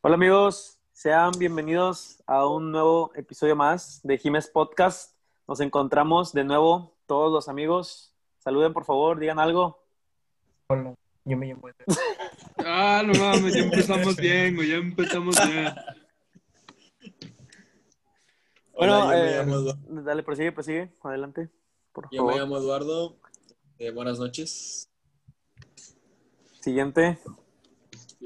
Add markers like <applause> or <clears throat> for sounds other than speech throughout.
Hola amigos, sean bienvenidos a un nuevo episodio más de Jiménez Podcast. Nos encontramos de nuevo todos los amigos. Saluden por favor, digan algo. Hola, yo me llamo. <laughs> Ah, no mames, ya empezamos bien, güey, ya empezamos bien. Bueno, Hola, eh, llamo Eduardo. dale, prosigue, prosigue, adelante, por Yo me llamo Eduardo. Eh, buenas noches. Siguiente.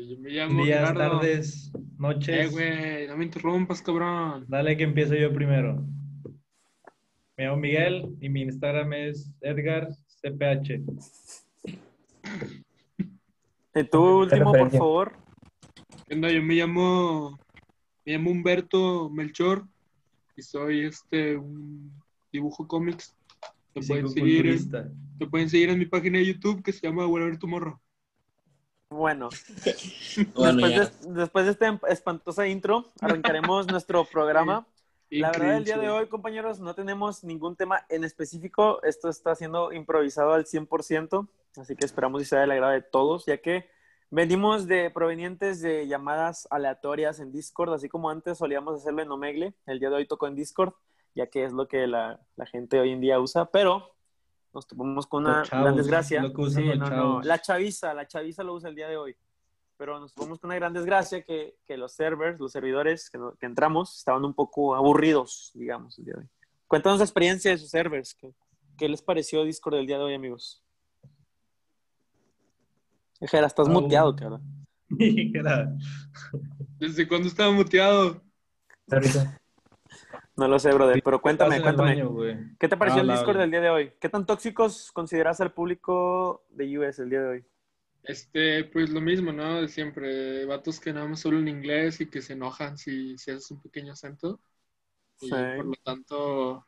Yo me llamo Días, Gerardo. tardes, Eh, noches. güey, no me interrumpas, cabrón. Dale que empiezo yo primero. Me llamo Miguel y mi Instagram es EdgarCPH. Y tú, último, por favor. ¿Qué onda? Yo me llamo, me llamo Humberto Melchor y soy este, un dibujo cómics. Te pueden, seguir en, te pueden seguir en mi página de YouTube que se llama Whatever Tomorrow. Bueno, <laughs> Bueno, después, de, después de esta espantosa intro, arrancaremos <laughs> nuestro programa. La verdad, el día de hoy, compañeros, no tenemos ningún tema en específico. Esto está siendo improvisado al 100%, así que esperamos que sea del agrado de todos, ya que venimos de provenientes de llamadas aleatorias en Discord, así como antes solíamos hacerlo en Omegle. El día de hoy tocó en Discord, ya que es lo que la, la gente hoy en día usa, pero nos topamos con una chavos, gran desgracia. lo que usan los chavos. La chaviza, la chaviza lo usa el día de hoy pero nos topamos con una gran desgracia que, que los servers, los servidores que, entramos, estaban un poco aburridos, digamos, el día de hoy. Cuéntanos la experiencia de sus servers. ¿Qué, qué les pareció Discord el día de hoy, amigos? Ejera, estás muteado, cabrón. <laughs> ¿Desde cuándo estaba muteado? Ahorita. No lo sé, brother, pero cuéntame, en cuéntame. baño. ¿Qué te pareció Habla, el Discord del día de hoy? ¿Qué tan tóxicos consideras al público de US el día de hoy? Este, pues lo mismo, ¿no? De siempre, vatos que nada más hablan inglés y que se enojan si, si haces un pequeño acento. Y Sí. por lo tanto,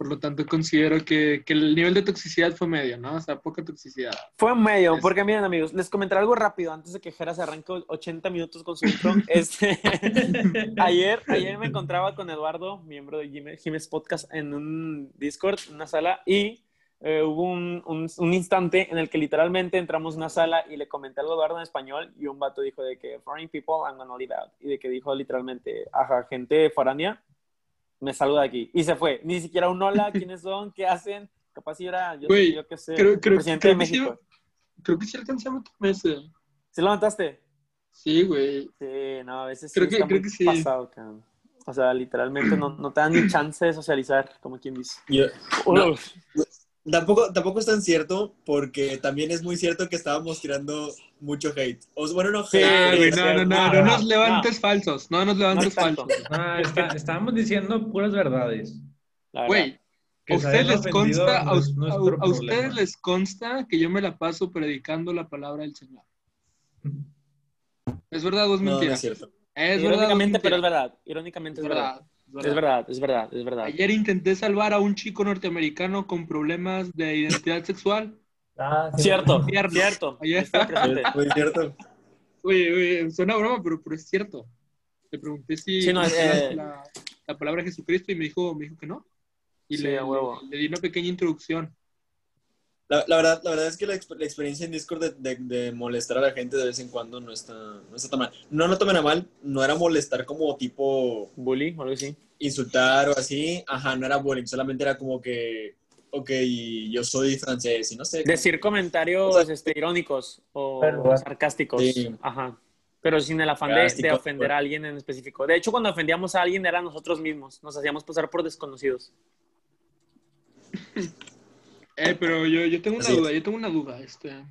por lo tanto considero que, que el nivel de toxicidad fue medio, ¿no? O sea, poca toxicidad. Fue medio, Es- porque miren amigos, les comentaré algo rápido antes de que Jera se arranque 80 minutos con su intro. <laughs> Este, <laughs> ayer, ayer me encontraba con Eduardo, miembro de Jiménez Podcast, en un Discord, en una sala, y eh, hubo un, un- un instante en el que literalmente entramos a una sala y le comenté algo a Eduardo en español y un vato dijo de que foreign people I'm gonna leave out. Y de que dijo literalmente, ajá, gente foránea, me saluda aquí. Y se fue. Ni siquiera un hola, <laughs> ¿quiénes son? ¿Qué hacen? Capaz si era, yo, yo qué sé, creo- creo- presidente creo de que sí- México. Creo que sí alcancé a meterme ese. ¿Sí lo? Sí, güey. Sí, no, a veces Creo sí que- está creo muy que sí. pasado, cabrón. O sea, literalmente no, no te dan ni chance de socializar, como quien dice. Yo- No. Tampoco, tampoco es tan cierto, porque también es muy cierto que estábamos tirando mucho hate. O, bueno, no hate. Güey, no, no, no, no nos levantes falsos. No nos No levantes falsos. Está- estábamos diciendo puras verdades. Güey, ¿a ustedes les consta, a, ustedes les consta que yo me la paso predicando la palabra del Señor? ¿Es verdad o es No, no mentira? es cierto. Es verdad o es Irónicamente, pero es verdad. Irónicamente Es es verdad. verdad. Es verdad, es verdad, es verdad. Ayer intenté salvar a un chico norteamericano con problemas de identidad sexual. Ah, sí. Cierto, Infierno. cierto. Ayer. <laughs> Muy cierto. Oye, oye, suena broma, pero, pero es cierto. Le pregunté si Sí, no, eh, la, la palabra Jesucristo y me dijo, me dijo que no. Y Sí, le, a huevo. le- le di una pequeña introducción. La, la verdad, la verdad es que la, la experiencia en Discord de, de- de molestar a la gente de vez en cuando no está, no está tan mal. No lo tomen a mal, no era molestar como tipo Bully o algo así. insultar o así. Ajá, no era bullying, solamente era como que, ok, yo soy francés y no sé. Decir comentarios O sea, este, irónicos o Pero- sarcásticos. Sí. Ajá. Pero sin el afán de, de ofender pues. a alguien en específico. De hecho, cuando ofendíamos a alguien era nosotros mismos. Nos hacíamos pasar por desconocidos. <laughs> Eh, pero yo, yo tengo una Así es. duda, yo tengo una duda. Este,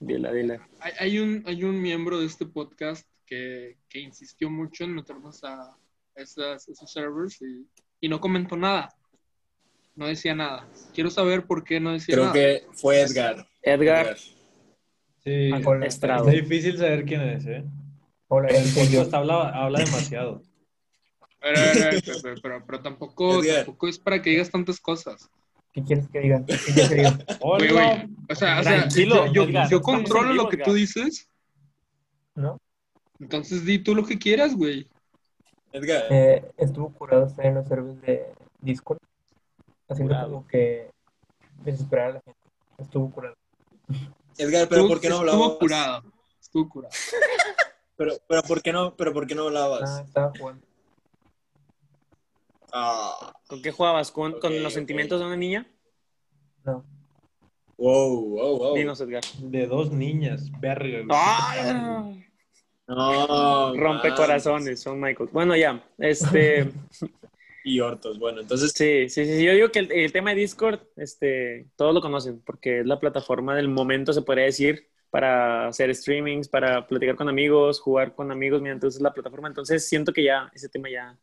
Dile, dile. hay, hay un, hay un miembro de este podcast que, que insistió mucho en meternos a esas, esos servers y, y no comentó nada. No decía nada. Quiero saber por qué no decía Creo nada. que fue Edgar. Edgar. Sí, Ah, hola. Estrado. Es difícil saber quién es, ¿eh? Hola, El <laughs> podcast habla, habla demasiado. Pero, pero, pero- pero- pero tampoco, Edgar. tampoco es para que digas tantas cosas. ¿Qué quieres que diga? ¿Qué quieres que <laughs> güey. O sea, o sea, Tranquilo, yo, controlo lo que tú dices. ¿No? Entonces di tú lo que quieras, güey. Edgar. Eh, estuvo curado estar en los servers de Discord, haciendo Curado. como que desesperar a la gente. Estuvo curado. Edgar, pero Estuvo- ¿por qué no estuvo hablabas? curado. tú, cura. <laughs> Pero, pero ¿por qué no, pero ¿por qué no Ah, hablabas? estaba jugando. Ah, ¿Con qué jugabas? ¿Con, los sentimientos de una niña? No. wow, wow, wow. Dinos, Edgar. De dos niñas, verga. ¡Ay! No, <laughs> Rompe man. corazones, son Michael. Bueno, ya, este, <laughs> Y ortos, bueno, entonces, sí, sí, sí, yo digo que el, el tema de Discord, este, todos lo conocen, porque es la plataforma del momento, se podría decir, para hacer streamings, para platicar con amigos, jugar con amigos mediante es la plataforma. Entonces, siento que ya, ese tema ya,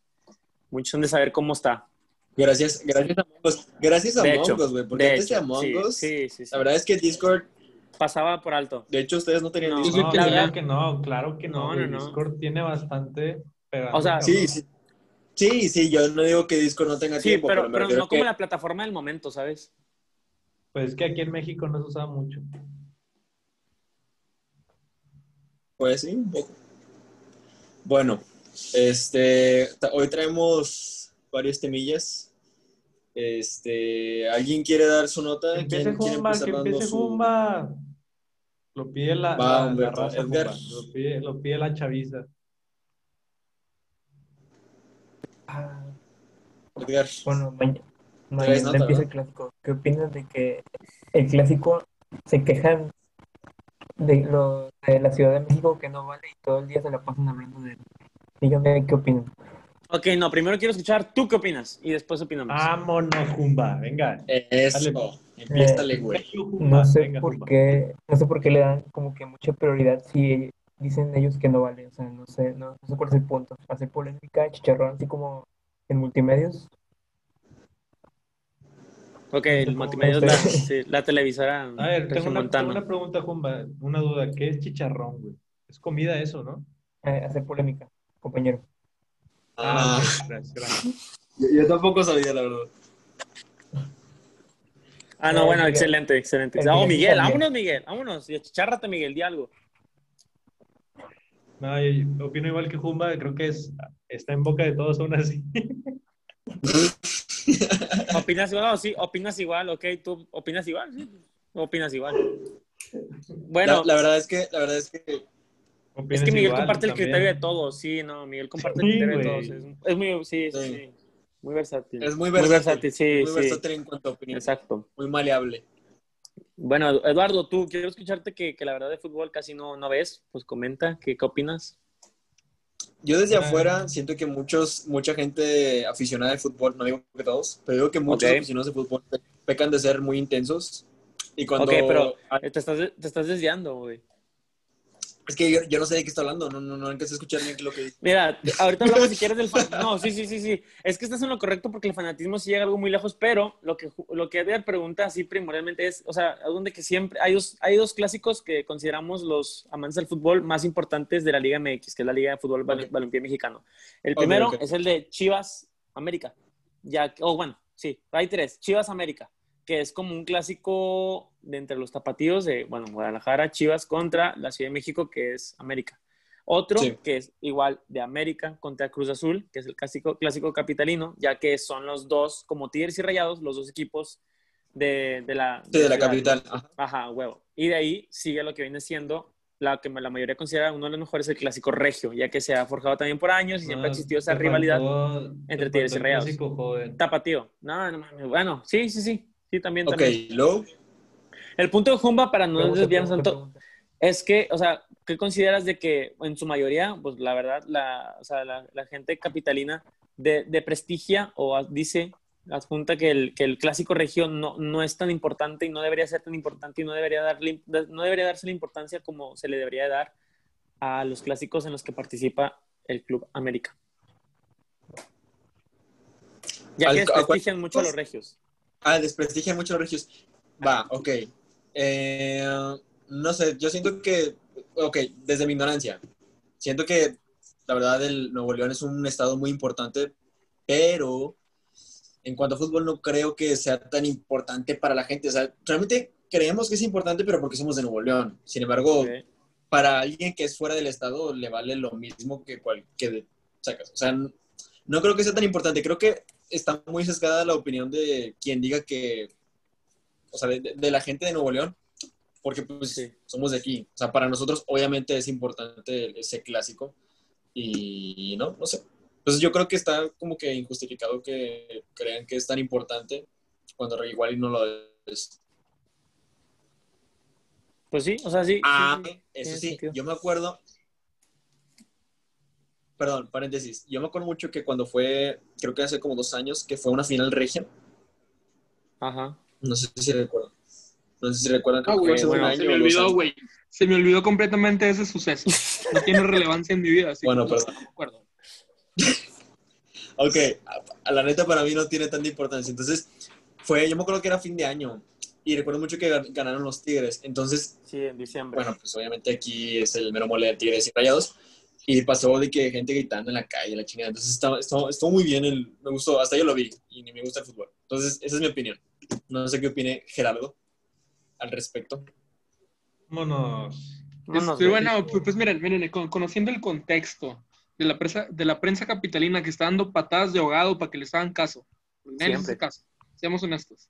muchos han de saber cómo está. gracias, gracias a Among Us, gracias a De Among Us, güey, porque de antes de hecho, Among sí, Us, sí, sí, sí. la verdad es que Discord, Pasaba por alto. de hecho, ustedes no tenían No, Discord. No, claro que no, claro que no. No, no, no. Discord tiene bastante. pegando, O sea. Sí, sí. Sí, sí, yo no digo que Discord no tenga Sí, tiempo, pero, pero, pero no como la plataforma del momento, ¿sabes? Pues es que aquí en México no se usa mucho. Pues sí, un poco. Bueno, este, hoy traemos varias temillas. Este, ¿alguien quiere dar su nota? Que empiece ¿Quién quiere Jumba, que empiece su- Jumba. Lo pide la, Va, la- la Humberto. raza Edgar. Jumba. Lo pide, lo pide la chaviza. Ah, Edgar? bueno, mañana, Traes mañana nota, empieza ¿no? el clásico. ¿Qué opinas de que el clásico se quejan de, lo, de la Ciudad de México que no vale y todo el día se la pasan hablando de él? Dígame qué opinan. Ok, no, primero quiero escuchar tú qué opinas y después opinamos. Vámonos, Jumba. Venga. Eso, empiézale, güey. No sé venga, por Jumba. qué, no sé por qué le dan como que mucha prioridad si dicen ellos que no vale. O sea, no sé, no, no sé cuál es el punto. Hacer polémica, chicharrón, así como en multimedios. ok, el ¿cómo multimedia es la, sí, la televisora <laughs> A ver, tengo una, tengo una pregunta, Jumba. Una duda. ¿Qué es chicharrón, güey? Es comida eso, ¿no? Eh, hacer polémica, compañero. Ah, ok, gracias, gracias. yo, yo tampoco sabía, la verdad. Ah, no, bueno, Miguel. excelente, excelente. El Oh, Miguel vámonos, Miguel, vámonos. Y Chárrate, Miguel, di algo. No, yo opino igual que Jumba. Creo que es, está en boca de todos aún así. <laughs> ¿Opinas igual? No, sí, opinas igual, ok. ¿Tú opinas igual? Sí, opinas igual. Bueno, la, la verdad es que, la verdad es que, es que Miguel igual, comparte el criterio de todos. Sí, no, Miguel comparte el criterio de güey. todos. Es, es muy, sí, sí, Sí. sí. Muy versátil. es muy Muy versátil. versátil, sí, muy sí. versátil en cuanto a opinión. Exacto. Muy maleable. Bueno, Eduardo, tú quiero escucharte que, que la verdad de fútbol casi no, no ves. Pues comenta, ¿qué, qué opinas? Yo desde Ah. afuera siento que muchos, mucha gente aficionada al fútbol, no digo que todos, pero digo que muchos Ok. aficionados de fútbol pe- pecan de ser muy intensos. Y cuando... Ok, pero te estás, te estás desviando, güey. Es que yo, yo no sé de qué está hablando, no, no, no alcancé a escuchar bien lo que. Mira, ahorita hablamos si quieres del <laughs> fan... No, sí, sí, sí, sí. Es que estás en lo correcto porque el fanatismo sí llega algo muy lejos, pero lo que, lo que Edgar pregunta así primordialmente es, o sea, a donde que siempre hay dos, hay dos clásicos que consideramos los amantes del fútbol más importantes de la Liga MX, que es la Liga de Fútbol Bal- Ok. Balompié Mexicano. El primero ok. es el de Chivas América. Ya, oh, bueno, sí, hay tres. Chivas América, que es como un clásico de entre los tapatíos de, bueno, Guadalajara, Chivas contra la Ciudad de México, que es América. Otro Sí. que es igual de América contra Cruz Azul, que es el clásico, clásico capitalino, ya que son los dos, como Tigres y Rayados, los dos equipos de, de la... Sí, de la capital. Ajá. Ajá, huevo. Y de ahí sigue lo que viene siendo la que la mayoría considera uno de los mejores, el clásico regio, ya que se ha forjado también por años y siempre ha No, existido esa rivalidad faltó- entre Tigres y Rayados. clásico, joven. tapatío. No, no mames. Bueno, sí, sí, sí. Sí, también, Ok, también. El punto de Jumba, para no desviarnos tanto, es que, o sea, ¿qué consideras de que en su mayoría, pues la verdad, la, o sea, la, la gente capitalina de, de prestigia o dice, adjunta que el, que el clásico regio no, no es tan importante y no debería ser tan importante y no debería, darle, no debería darse la importancia como se le debería dar a los clásicos en los que participa el Club América? Ya que ¿a cuál- desprestigian mucho a los regios. Ah, desprestigia mucho a los regios. Va, ok. Eh, no sé, yo siento que, ok, desde mi ignorancia, siento que la verdad el Nuevo León es un estado muy importante, pero en cuanto a fútbol no creo que sea tan importante para la gente. O sea, realmente creemos que es importante, pero porque somos de Nuevo León. Sin embargo, Ok. para alguien que es fuera del estado le vale lo mismo que cualquier sacas. O sea, no creo que sea tan importante. Creo que está muy sesgada la opinión de quien diga que, o sea, de, de la gente de Nuevo León, porque pues Sí. somos de aquí. O sea, para nosotros obviamente es importante ese clásico y no, no sé. Entonces yo creo que está como que injustificado que crean que es tan importante cuando igual no lo es. Pues sí, o sea, sí. Ah, sí, eso sí, sentido. yo me acuerdo. Perdón, paréntesis. Yo me acuerdo mucho que cuando fue, creo que hace como dos años, que fue una final regia. Ajá. No sé si recuerdan. No sé si recuerdan. Ah, güey, bueno, se me olvidó, años. güey. Se me olvidó completamente ese suceso. No tiene relevancia en mi vida. Así Bueno, perdón. No acuerdo. Ok, a, la neta para mí no tiene tanta importancia. Entonces, fue, yo me acuerdo que era fin de año y recuerdo mucho que gan- ganaron los Tigres. Entonces, Sí, en diciembre. bueno, pues obviamente aquí es el mero mole de Tigres y Rayados. Y pasó de que gente gritando en la calle, la chingada. Entonces, estaba, estuvo, estuvo muy bien, el, me gustó, hasta yo lo vi y ni me gusta el fútbol. Entonces, esa es mi opinión. No sé qué opine Gerardo al respecto. Vámonos. Vámonos, Este, bueno, pues, pues miren, miren, con- conociendo el contexto de la, prensa, de la prensa capitalina que está dando patadas de ahogado para que les hagan caso. Hace Siempre. caso. Seamos honestos.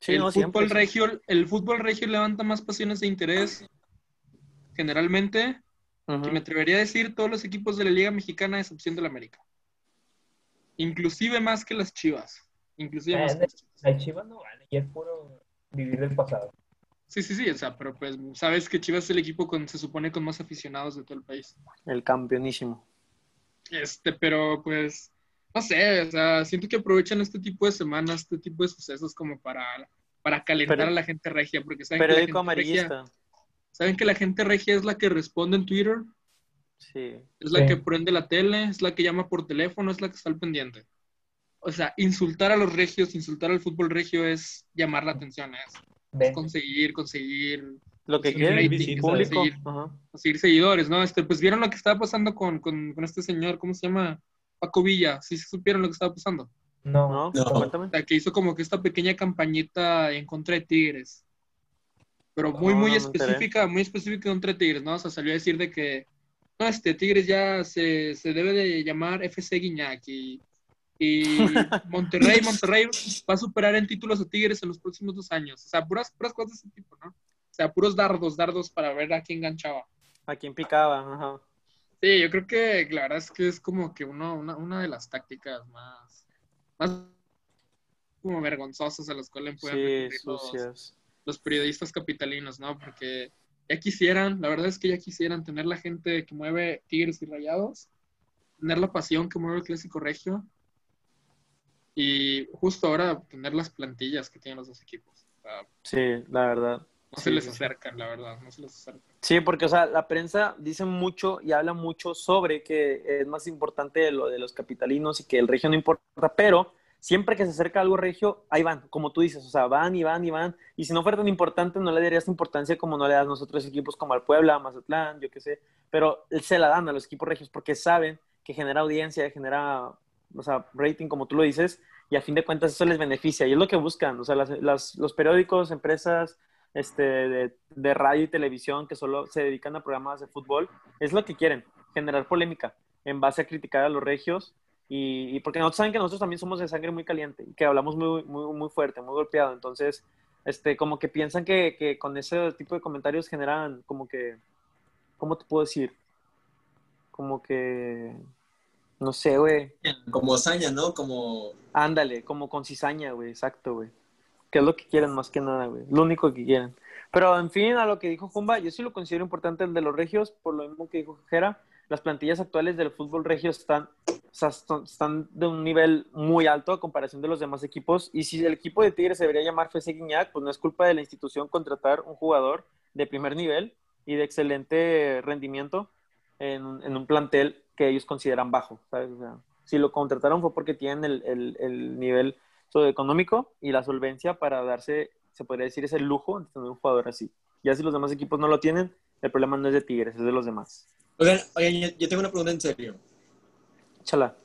Sí, el, no, fútbol regio, el fútbol regio levanta más pasiones de interés. Generalmente, Ujú. que me atrevería a decir todos los equipos de la Liga Mexicana, a excepción del América. Inclusive más que las Chivas. Inclusive Ah, más que las Chivas. No vale, y es puro vivir del pasado. Sí, sí, sí, o sea, pero pues sabes que Chivas es el equipo con, se supone con más aficionados de todo el país. El campeonísimo. Este, pero pues, no sé, o sea, siento que aprovechan este tipo de semanas, este tipo de sucesos como para, para calentar Pero- a la gente regia, porque saben que, la regia, amarillista. Saben que la gente regia es la que responde en Twitter, Sí. es la Sí. que prende la tele, es la que llama por teléfono, es la que está al pendiente. O sea, insultar a los regios, insultar al fútbol regio es llamar la atención, es Ven, conseguir, conseguir Lo que rating, visitas, público. Ajá. conseguir seguidores, ¿no? Este, pues vieron lo que estaba pasando con, con, con este señor, ¿cómo se llama? Paco Villa, sí se supieron lo que estaba pasando. no, No, No. O sea, que hizo como que esta pequeña campañita en contra de Tigres. Pero muy, No, muy no específica, muy específica contra Tigres, ¿no? O sea, salió a decir de que, no, este, Tigres ya se, se debe de llamar FC Guiñac y, y <laughs> Monterrey, Monterrey va a superar en títulos a Tigres en los próximos dos años. O sea, puras, puras cosas de ese tipo, ¿no? O sea, puros dardos, dardos para ver a quién enganchaba. A quien picaba. Ajá. Sí, yo creo que la verdad es que es como que uno, una, una de las tácticas más, más como vergonzosas a las cuales pueden Sí, sucias. Los periodistas capitalinos, ¿no? Porque ya quisieran, la verdad es que ya quisieran tener la gente que mueve Tigres y Rayados, tener la pasión que mueve el Clásico Regio y justo ahora tener las plantillas que tienen los dos equipos. O sea, Sí, la verdad. no Sí, se les acercan, la verdad, no se les acercan. Sí, porque, o sea, la prensa dice mucho y habla mucho sobre que es más importante lo de los capitalinos y que el regio no importa, pero siempre que se acerca algo regio, ahí van, como tú dices, o sea, van y van y van. Y si no fuera tan importante, no le darías importancia como no le das nosotros equipos como al Puebla, Mazatlán, yo qué sé. Pero se la dan a los equipos regios porque saben que genera audiencia, genera, o sea, rating, como tú lo dices, y a fin de cuentas eso les beneficia. Y es lo que buscan, o sea, las- las- los periódicos, empresas, este, de, de radio y televisión que solo se dedican a programas de fútbol, es lo que quieren, generar polémica en base a criticar a los regios y, y porque nosotros saben que nosotros también somos de sangre muy caliente y que hablamos muy, muy, muy fuerte, muy golpeado, entonces, este, como que piensan que, que con ese tipo de comentarios generan como que, ¿cómo te puedo decir? Como que, no sé, güey, Como hazaña, ¿no? Como Ándale, como con cizaña, güey, exacto, güey. Que es lo que quieren más que nada, güey. Lo único que quieren. Pero, en fin, a lo que dijo Jumba, yo sí lo considero importante el de los regios, por lo mismo que dijo Jera. Las plantillas actuales del fútbol regio están, o sea, están, de un nivel muy alto a comparación de los demás equipos. Y si el equipo de Tigres se debería llamar FC Guiñac, pues no es culpa de la institución contratar un jugador de primer nivel y de excelente rendimiento en, en un plantel que ellos consideran bajo, ¿sabes? O sea, si lo contrataron fue porque tienen el, el, el nivel socioeconómico y la solvencia para darse, se podría decir, ese lujo de tener un jugador así. Ya si los demás equipos no lo tienen, el problema no es de Tigres, es de los demás. Oigan, oigan, yo, yo tengo una pregunta en serio. Chala.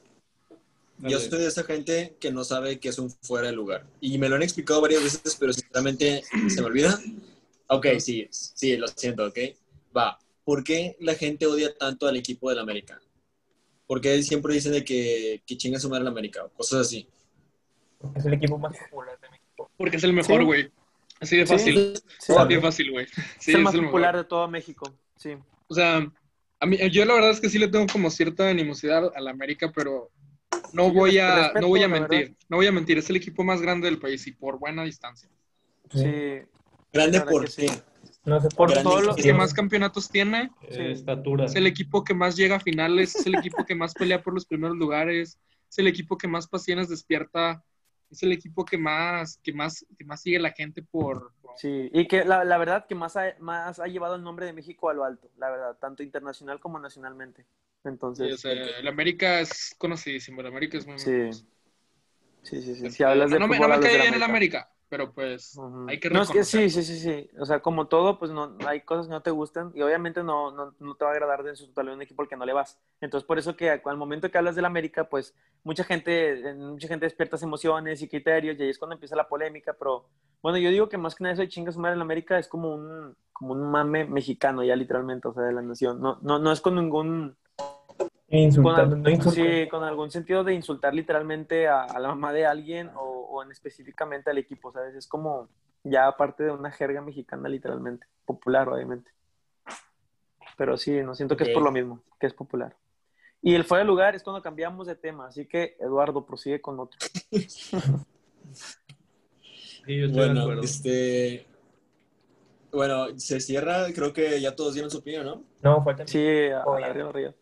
Yo soy de esa gente que no sabe que es un fuera de lugar. Y me lo han explicado varias veces, pero sinceramente se me olvida. Ok, sí, sí, lo siento, ok. Va. ¿Por qué la gente odia tanto al equipo del América? ¿Por qué siempre dicen de que, que chinga su madre el América? O cosas así. porque es el equipo más popular de México. Porque es el mejor, Sí. güey. Así de Sí, fácil. Sí, Así de fácil, güey. Sí, es el más mejor. popular de todo México. Sí. O sea, a mí, yo la verdad es que sí le tengo como cierta animosidad a la América, pero no voy a, respeto, no voy a mentir. verdad. No voy a mentir, es el equipo más grande del país y por buena distancia. Sí. Grande por sí. No sé Por todo lo que más campeonatos tiene, Sí. Eh, estatura. es el equipo que más llega a finales, es el equipo que más pelea por los primeros lugares, es el equipo que más pasiones despierta, es el equipo que más, que más, que más sigue la gente por, por- Sí, y que la, la verdad que más ha, más ha llevado el nombre de México a lo alto, la verdad, tanto internacional como nacionalmente. sí, o Entonces, sea, el América es conocidísimo, el América es muy, sí. Sí, sí, sí. Si Este, hablas de no, me, no cae bien el América. Pero pues hay que No, es que sí, sí, sí, sí. O sea, como todo, pues no hay cosas que no te gustan y obviamente no, no, no te va a agradar de su totalidad un equipo al que no le vas. Entonces, por eso que al momento que hablas del América, pues mucha gente, mucha gente despierta emociones y criterios y ahí es cuando empieza la polémica, pero bueno, yo digo que más que nada eso de chingas madre en América es como un, como un mame mexicano ya literalmente, o sea, de la nación. No, no, no es con ningún, Insultando, al- no insultando. sí, con algún sentido de insultar literalmente a, a la mamá de alguien o, o en específicamente al equipo, ¿sabes? Es como ya aparte de una jerga mexicana literalmente, popular obviamente. Pero sí, no siento que es por lo mismo, que es popular. Y el fuera de lugar es cuando cambiamos de tema, así que Eduardo prosigue con otro. Sí, yo estoy de Bueno, este. Bueno, se cierra, creo que ya todos dieron su opinión, ¿no? No, falta. Sí, a, Oh, a arriba, arriba.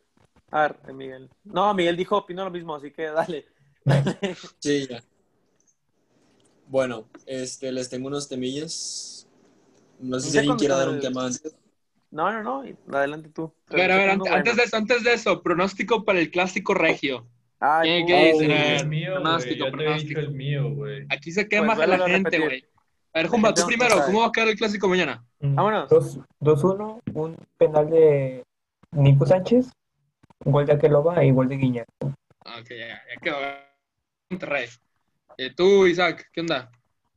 A ver, Miguel. No, Miguel dijo, opino lo mismo, así que dale. <laughs> Sí, ya. Bueno, este, les tengo unos temillas. No sé si alguien quiera dar un tema antes. No, no, no, adelante tú. A ver, a ver, bueno. antes de eso, antes de eso, pronóstico para el clásico regio. Ay, ¿Qué- dicen? El mío, pronóstico, pronóstico. el mío, güey. Aquí se quema Pues, la a gente, repetir. güey. A ver, Jumba, gente tú primero, sabe. ¿cómo va a quedar el clásico mañana? Vámonos. dos- 2-1, un penal de Nico Sánchez, gol de Aqueloba y gol de Guiñac. Ah, Ok, ya, ya quedó. Monterrey. Eh, tú, Isaac, ¿qué onda?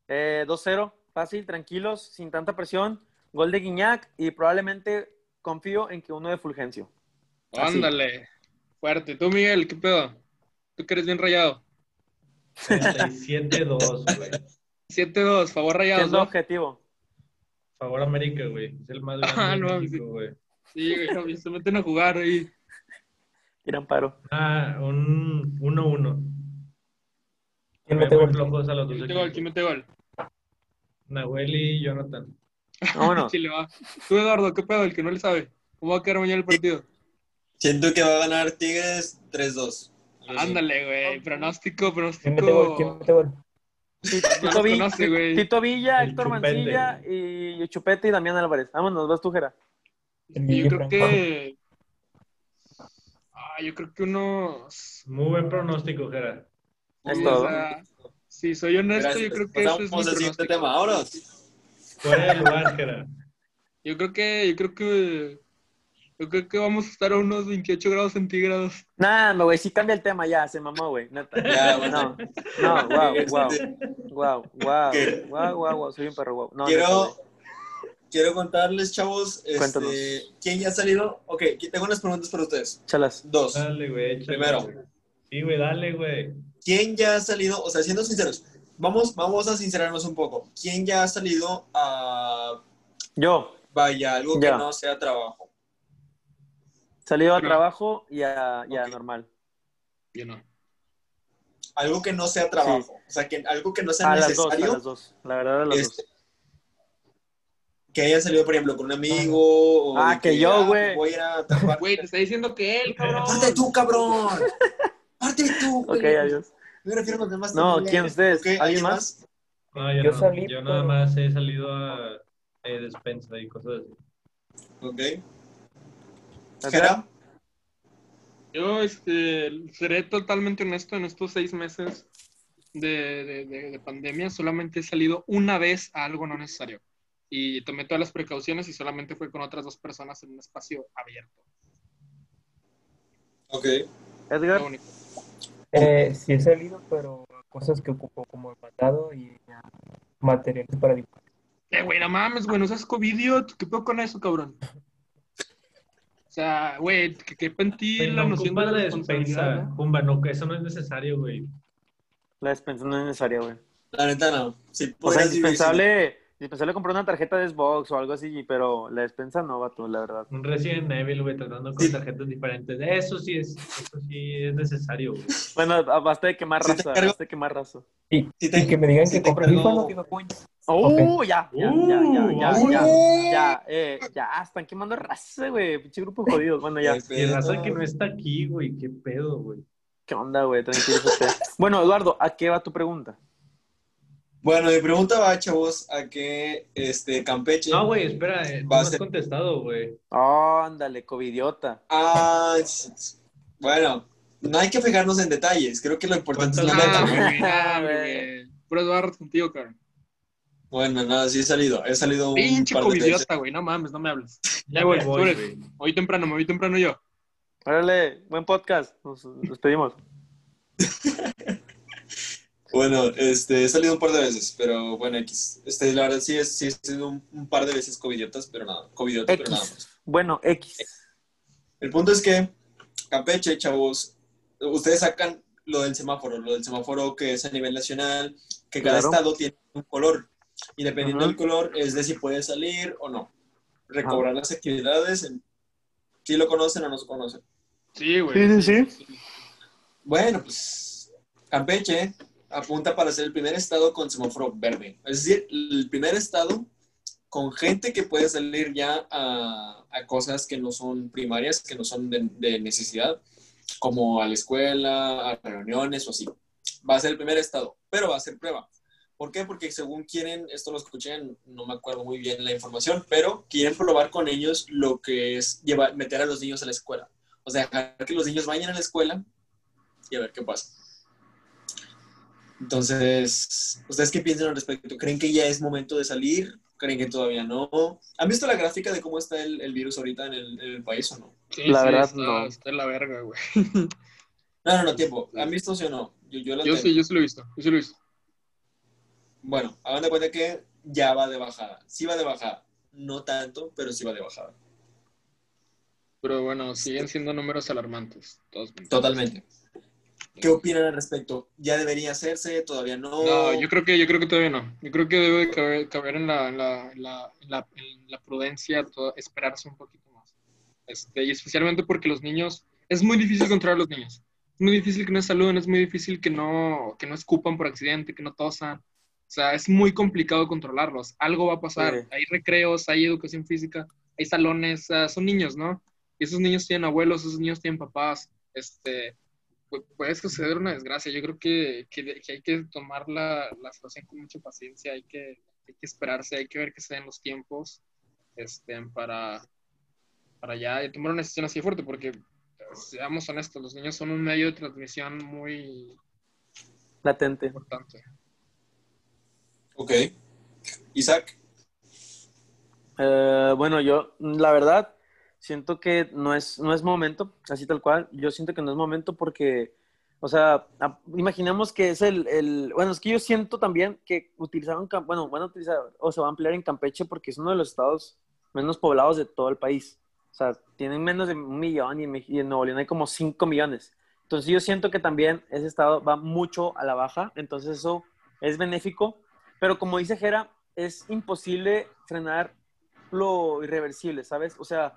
Eh, 2-0, fácil, tranquilos, sin tanta presión. Gol de Guiñac y probablemente confío en que uno de Fulgencio. Así. Ándale. Fuerte. Tú, Miguel, ¿qué pedo? Tú que eres bien rayado. 37-2, güey. 7-2, favor rayados, Siendo ¿no? objetivo. Favor América, güey. Es el más <laughs> grande Ah, de no, México, sí. güey. Sí, güey, no, se meten a jugar ahí. Irán paro. Ah, un 1-1. ¿Quién Muy mete gol? flojos a los dos ¿Quién mete gol? ¿Quién mete gol? Nahuel y Jonathan. Vámonos. <laughs> Chile va. Tú, Eduardo, ¿qué pedo? El que no le sabe. ¿Cómo va a quedar mañana el partido? Siento que va a ganar Tigres 3-2. Algo así. Ándale, güey. Pronóstico, ¿Quién mete gol? ¿Quién pronóstico. mete gol? Tito, Villa, conoce, güey. Tito Villa, El Héctor Chupete. Mancilla y Chupete y Damián Álvarez. Vámonos, vas tú, Jera. Yo creo que. Ah, yo creo que unos. Muy buen pronóstico, Gerard. Es o todo. sea, si soy honesto, Gracias. yo creo que ese es mi pronóstico. tema. Ahora. Fuera del lugar, Gerard. Yo creo que, yo creo que, yo creo que vamos a estar a unos 28 grados centígrados. Nah, no, güey, sí cambia el tema ya, se mamó, güey. Neta. Ya, bueno. No, no, wow, <laughs> wow, wow, wow, ¿Qué? wow, wow, wow, soy un perro, wow. No, quiero. Quiero contarles, chavos, Cuéntanos. este, ¿quién ya ha salido? Ok, aquí tengo unas preguntas para ustedes. Chalas. Dos. Dale, güey. Primero. Sí, güey, dale, güey. ¿Quién ya ha salido? O sea, siendo sinceros, vamos, vamos a sincerarnos un poco. ¿Quién ya ha salido a, Yo, vaya, algo Ya. que no sea trabajo? salido a trabajo y a, y a normal. Yo no. Algo que no sea trabajo. O sea, que, algo que no sea A las dos, a necesario. las dos. La verdad, a las este, dos. Que haya salido, por ejemplo, con un amigo. o Ah, que yo, ah, güey. Voy a ir a tapar. Güey, te está diciendo que él, cabrón. ¡Parte tú, cabrón! ¡Parte tú! Ok, güey! adiós. Me refiero a los demás. No, también. ¿quién ustedes? Ok, ¿Alguien más? No, yo, Yo no. salí, yo nada pero- más he salido a eh, despensa y cosas así. Ok. Jera, Yo este, seré totalmente honesto, en estos seis meses de, de- de- de pandemia solamente he salido una vez a algo no necesario. Y tomé todas las precauciones y solamente fue con otras dos personas en un espacio abierto. Ok. Edgar. Eh, sí he salido, pero cosas que ocupo como el mandado y ya, materiales para dibujar. Eh, güey, no mames, güey, no seas covidiot. ¿Qué pedo con eso, cabrón? O sea, güey, que quepa en ti la no noción de la despensa. ¿no? Jumba, no, que eso no es necesario, güey. La despensa no es necesaria, güey. La neta no. Si O sea, indispensable Y pensé le compré una tarjeta de Xbox o algo así, pero la despensa no, vato, la verdad. Un Resident Evil, güey, tratando con tarjetas diferentes. Eso sí es, eso sí es necesario, güey. Bueno, basta de quemar raza, basta de quemar raza. Y, Si te- y que me digan si que compre FIFA no. ¡Uh! Ya, ya, ya, ya, ya, ya, ya, eh, ya, están quemando raza, güey. Pinche grupo de jodidos. Bueno, ya. Y raza que no está aquí, güey, qué pedo, güey. ¿Qué onda, güey? Tranquilo. Bueno, Eduardo, ¿a qué va tu pregunta? Bueno, mi pregunta va, chavos, a que este, Campeche... No, güey, espera, eh, no Va a has ser- contestado, güey. Oh, ándale, covidiota. Ah, bueno, no hay que fijarnos en detalles. Creo que lo importante es la ¿Cuántas- neta. Ah, ¿no? güey, <laughs> güey. Puro Eduardo contigo, cabrón. Bueno, no, sí he salido. He salido un Pinche covidiota, güey. No mames, no me hables. <laughs> Ya güey, voy temprano, me voy temprano yo. Órale, buen podcast. Nos despedimos. <laughs> Bueno, este, he salido un par de veces, pero bueno, X. Este, la verdad sí, es, sí he sido un, un par de veces covidiotas, pero nada, covidiotas, pero nada más. Bueno, X. El punto es que Campeche, chavos, ustedes sacan lo del semáforo, lo del semáforo que es a nivel nacional, que cada Claro. estado tiene un color. Y dependiendo del color es de si puede salir o no. Recobrar las actividades, en- si lo conocen o no se conocen. Sí, güey. Sí, sí, Bueno, pues Campeche apunta para ser el primer estado con semáforo verde. Es decir, el primer estado con gente que puede salir ya a, cosas que no son primarias, que no son de, de necesidad, como a la escuela, a reuniones o así. Va a ser el primer estado, pero va a ser prueba. ¿Por qué? Porque según quieren, esto lo escuché, no me acuerdo muy bien la información, pero quieren probar con ellos lo que es llevar, meter a los niños a la escuela. O sea, dejar que los niños vayan a la escuela y a ver qué pasa. Entonces, ¿ustedes qué piensan al respecto? ¿Creen que ya es momento de salir? ¿Creen que todavía no? ¿Han visto la gráfica de cómo está el, el virus ahorita en el, en el país o no? Sí, La sí, verdad, está, no. Está en la verga, güey. No, no, no, tiempo. ¿Han visto sí o no? Yo, yo la Yo sí, yo sí lo he visto. Yo sí lo he visto. Bueno, hagan de cuenta que ya va de bajada. Sí va de bajada. No tanto, pero sí va de bajada. Pero bueno, siguen siendo números alarmantes. Todos. Totalmente. ¿Qué opinan al respecto? ¿Ya debería hacerse? ¿Todavía no? No, yo creo que, yo creo que todavía no. Yo creo que debe de caber, caber en, la, en, la, en, la, en, la, en la prudencia esperarse un poquito más. Este, y especialmente porque los niños, es muy difícil controlar a los niños. Es muy difícil que no saluden, es muy difícil que no, que no escupan por accidente, que no tosan. O sea, es muy complicado controlarlos. Algo va a pasar. Sí. Hay recreos, hay educación física, hay salones, sea, son niños, ¿no? Y esos niños tienen abuelos, esos niños tienen papás. Este, puede suceder una desgracia. Yo creo que, que- que hay que tomar la, la situación con mucha paciencia, hay que, hay que esperarse, hay que ver que se den los tiempos este, para, para ya tomar una decisión así fuerte, porque seamos honestos, los niños son un medio de transmisión muy Latente. importante. Ok. Isaac. Eh, bueno, yo, la verdad, siento que no es, no es momento, así tal cual. Yo siento que no es momento porque, o sea, imaginemos que es el, el- bueno, es que yo siento también que utilizaron, bueno, van a utilizar o se va a ampliar en Campeche porque es uno de los estados menos poblados de todo el país. O sea, tienen menos de un millón y en, y en Nuevo León hay como 5 millones. Entonces yo siento que también ese estado va mucho a la baja, entonces eso es benéfico, pero como dice Jera, es imposible frenar lo irreversible, ¿sabes? O sea,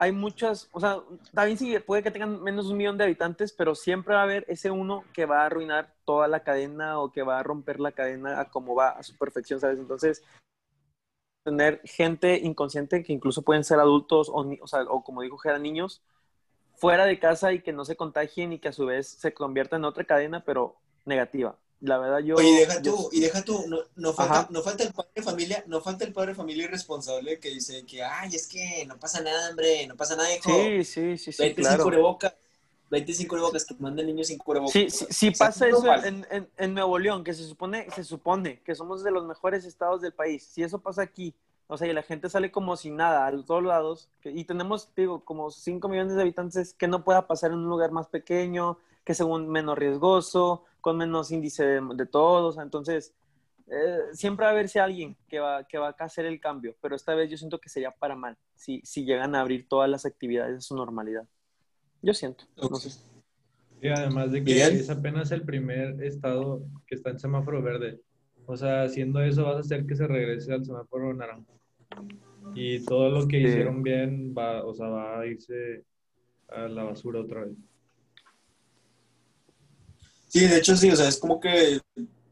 hay muchas, o sea, también sí puede que tengan menos de un millón de habitantes, pero siempre va a haber ese uno que va a arruinar toda la cadena o que va a romper la cadena a como va a su perfección, ¿sabes? Entonces, tener gente inconsciente que incluso pueden ser adultos o, o, o como dijo Jera, niños, fuera de casa y que no se contagien y que a su vez se convierta en otra cadena, pero negativa. La verdad, yo... Oye, y deja yo- tú, y deja tú, no, no, falta, no falta el padre de familia, no falta el padre de familia irresponsable que dice que, ay, es que no pasa nada, hombre, no pasa nada, hijo. Sí, sí, sí, sí, 25 claro. cubrebocas, 25 cubrebocas, que manden niños sin cubrebocas. Sí, sí, sí O sea, pasa eso en, en, en Nuevo León, que se supone, se supone que somos de los mejores estados del país. Si eso pasa aquí, o sea, y la gente sale como sin nada a todos lados, que- y tenemos, digo, como 5 millones de habitantes, que no pueda pasar en un lugar más pequeño, que según menos riesgoso, con menos índice de, de todos. Entonces, eh, siempre va a haberse alguien que va, que va a hacer el cambio, pero esta vez yo siento que sería para mal, si, si llegan a abrir todas las actividades a su normalidad. Yo siento. no sé. Y además de que es apenas el primer estado que está en semáforo verde. O sea, haciendo eso vas a hacer que se regrese al semáforo naranja. Y todo lo que Sí. hicieron bien va, o sea, va a irse a la basura otra vez. Sí, de hecho sí, o sea, es como que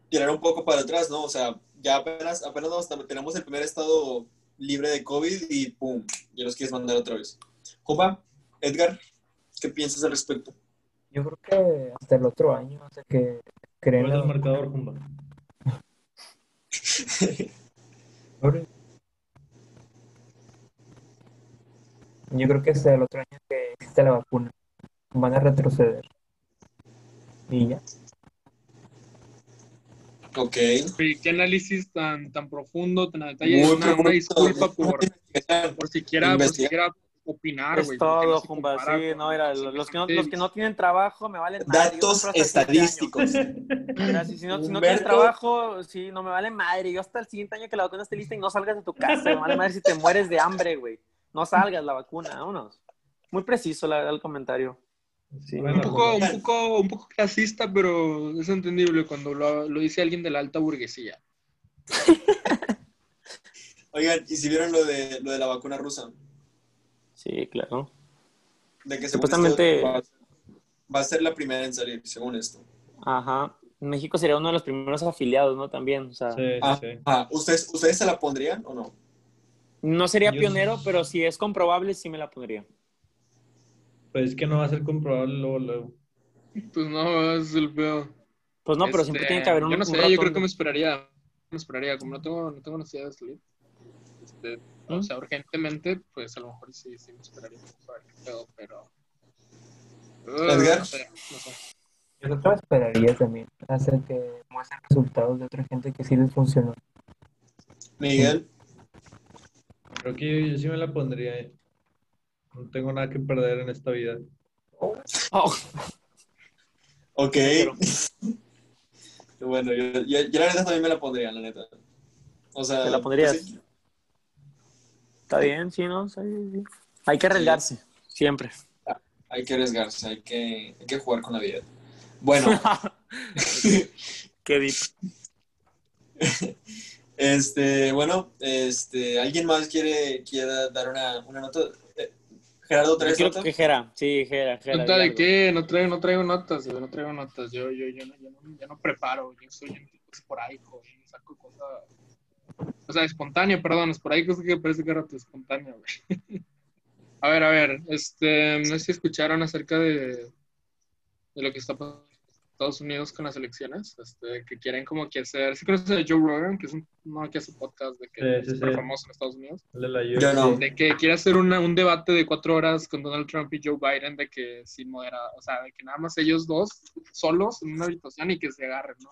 tirar un poco para atrás, ¿no? O sea, ya apenas, apenas nos- tenemos el primer estado libre de COVID y ¡pum! Ya los quieres mandar otra vez. Jupa, Edgar, ¿qué piensas al respecto? Yo creo que hasta el otro año, hasta que creen ¿Cuál es el marcador, Jumba? Yo creo que hasta el otro año que existe la vacuna, van a retroceder. Ya. Ok. Oye, qué análisis tan, tan profundo, tan a detalle. Muy Una, disculpa por, por siquiera, por Investigar. siquiera opinar, Es güey. todo, Jumba. Sí, no, mira, con los que no, los que no tienen trabajo me valen madre. Datos estadísticos. Mira, si, si no, si no tienes trabajo, sí, no me vale madre. Yo hasta el siguiente año que la vacuna esté lista y no salgas de tu casa. Me vale madre si te mueres de hambre, güey. No salgas la vacuna, vámonos. Muy preciso la- el comentario. Sí. Un poco, Jumba. un poco, un poco clasista, pero es entendible cuando lo, lo dice alguien de la alta burguesía. <laughs> Oigan, ¿y si vieron lo de, lo de la vacuna rusa? Sí, claro. De que Supuestamente- va, va a ser la primera en salir, según esto. Ajá. México sería uno de los primeros afiliados, ¿no? También, o sea, Sí, sí, Ah, sí. ah, ¿ustedes, ¿Ustedes se la pondrían o no? no sería Yo- pionero, pero si es comprobable, sí me la pondría. Pues es que no va a ser comprobable luego, luego. Pues no, es el peor. Pues no, pero siempre Este, tiene que haber un Yo no sé, yo creo que me esperaría. Me esperaría, como no tengo, no tengo necesidad de salir. Este, ¿Mm? O sea, urgentemente, pues a lo mejor sí, sí me esperaría. pedo, pero. Uh, Edgar. no sé, no sé. Yo creo que me esperaría también hacer que muestren resultados de otra gente que sí les funcionó. Miguel, Creo que yo, yo sí me la pondría. eh. No tengo nada que perder en esta vida. Oh, ok. Pero- bueno, yo, yo, yo la neta también me la pondría, la neta. O sea, ¿Te la pondrías? pues sí. está bien, sí, ¿no? Sí, sí. Hay que arriesgarse, siempre. hay que arriesgarse, hay que, hay que jugar con la vida. Bueno, <laughs> Qué deep. <laughs> este, bueno, este, ¿alguien más quiere, quiere dar una, una nota? Gerardo, Yo ¿traes quiero nota? que Jera, sí, Jera, Jera. ¿Nota di de algo. qué? No traigo, no traigo notas, yo no traigo notas. Yo, yo, yo, no, yo, no, yo no preparo. Yo soy un tipo esporádico. y saco cosas. O sea, espontáneo, perdón. Esporádico es que parece que rato espontáneo, güey. <laughs> A ver, a ver. Este, no sé si escucharon acerca de, de lo que está pasando Estados Unidos con las elecciones. Este, que quieren como que hacer. ¿Sí conoces a Joe Rogan? Que es un no, que hace podcast de que Sí, es sí, súper sí. famoso en Estados Unidos El de la Yo no. UFC. de que quiere hacer una- un debate de cuatro horas con Donald Trump y Joe Biden, de que sin moderar, o sea, de que nada más ellos dos solos en una habitación y que se agarren, ¿no?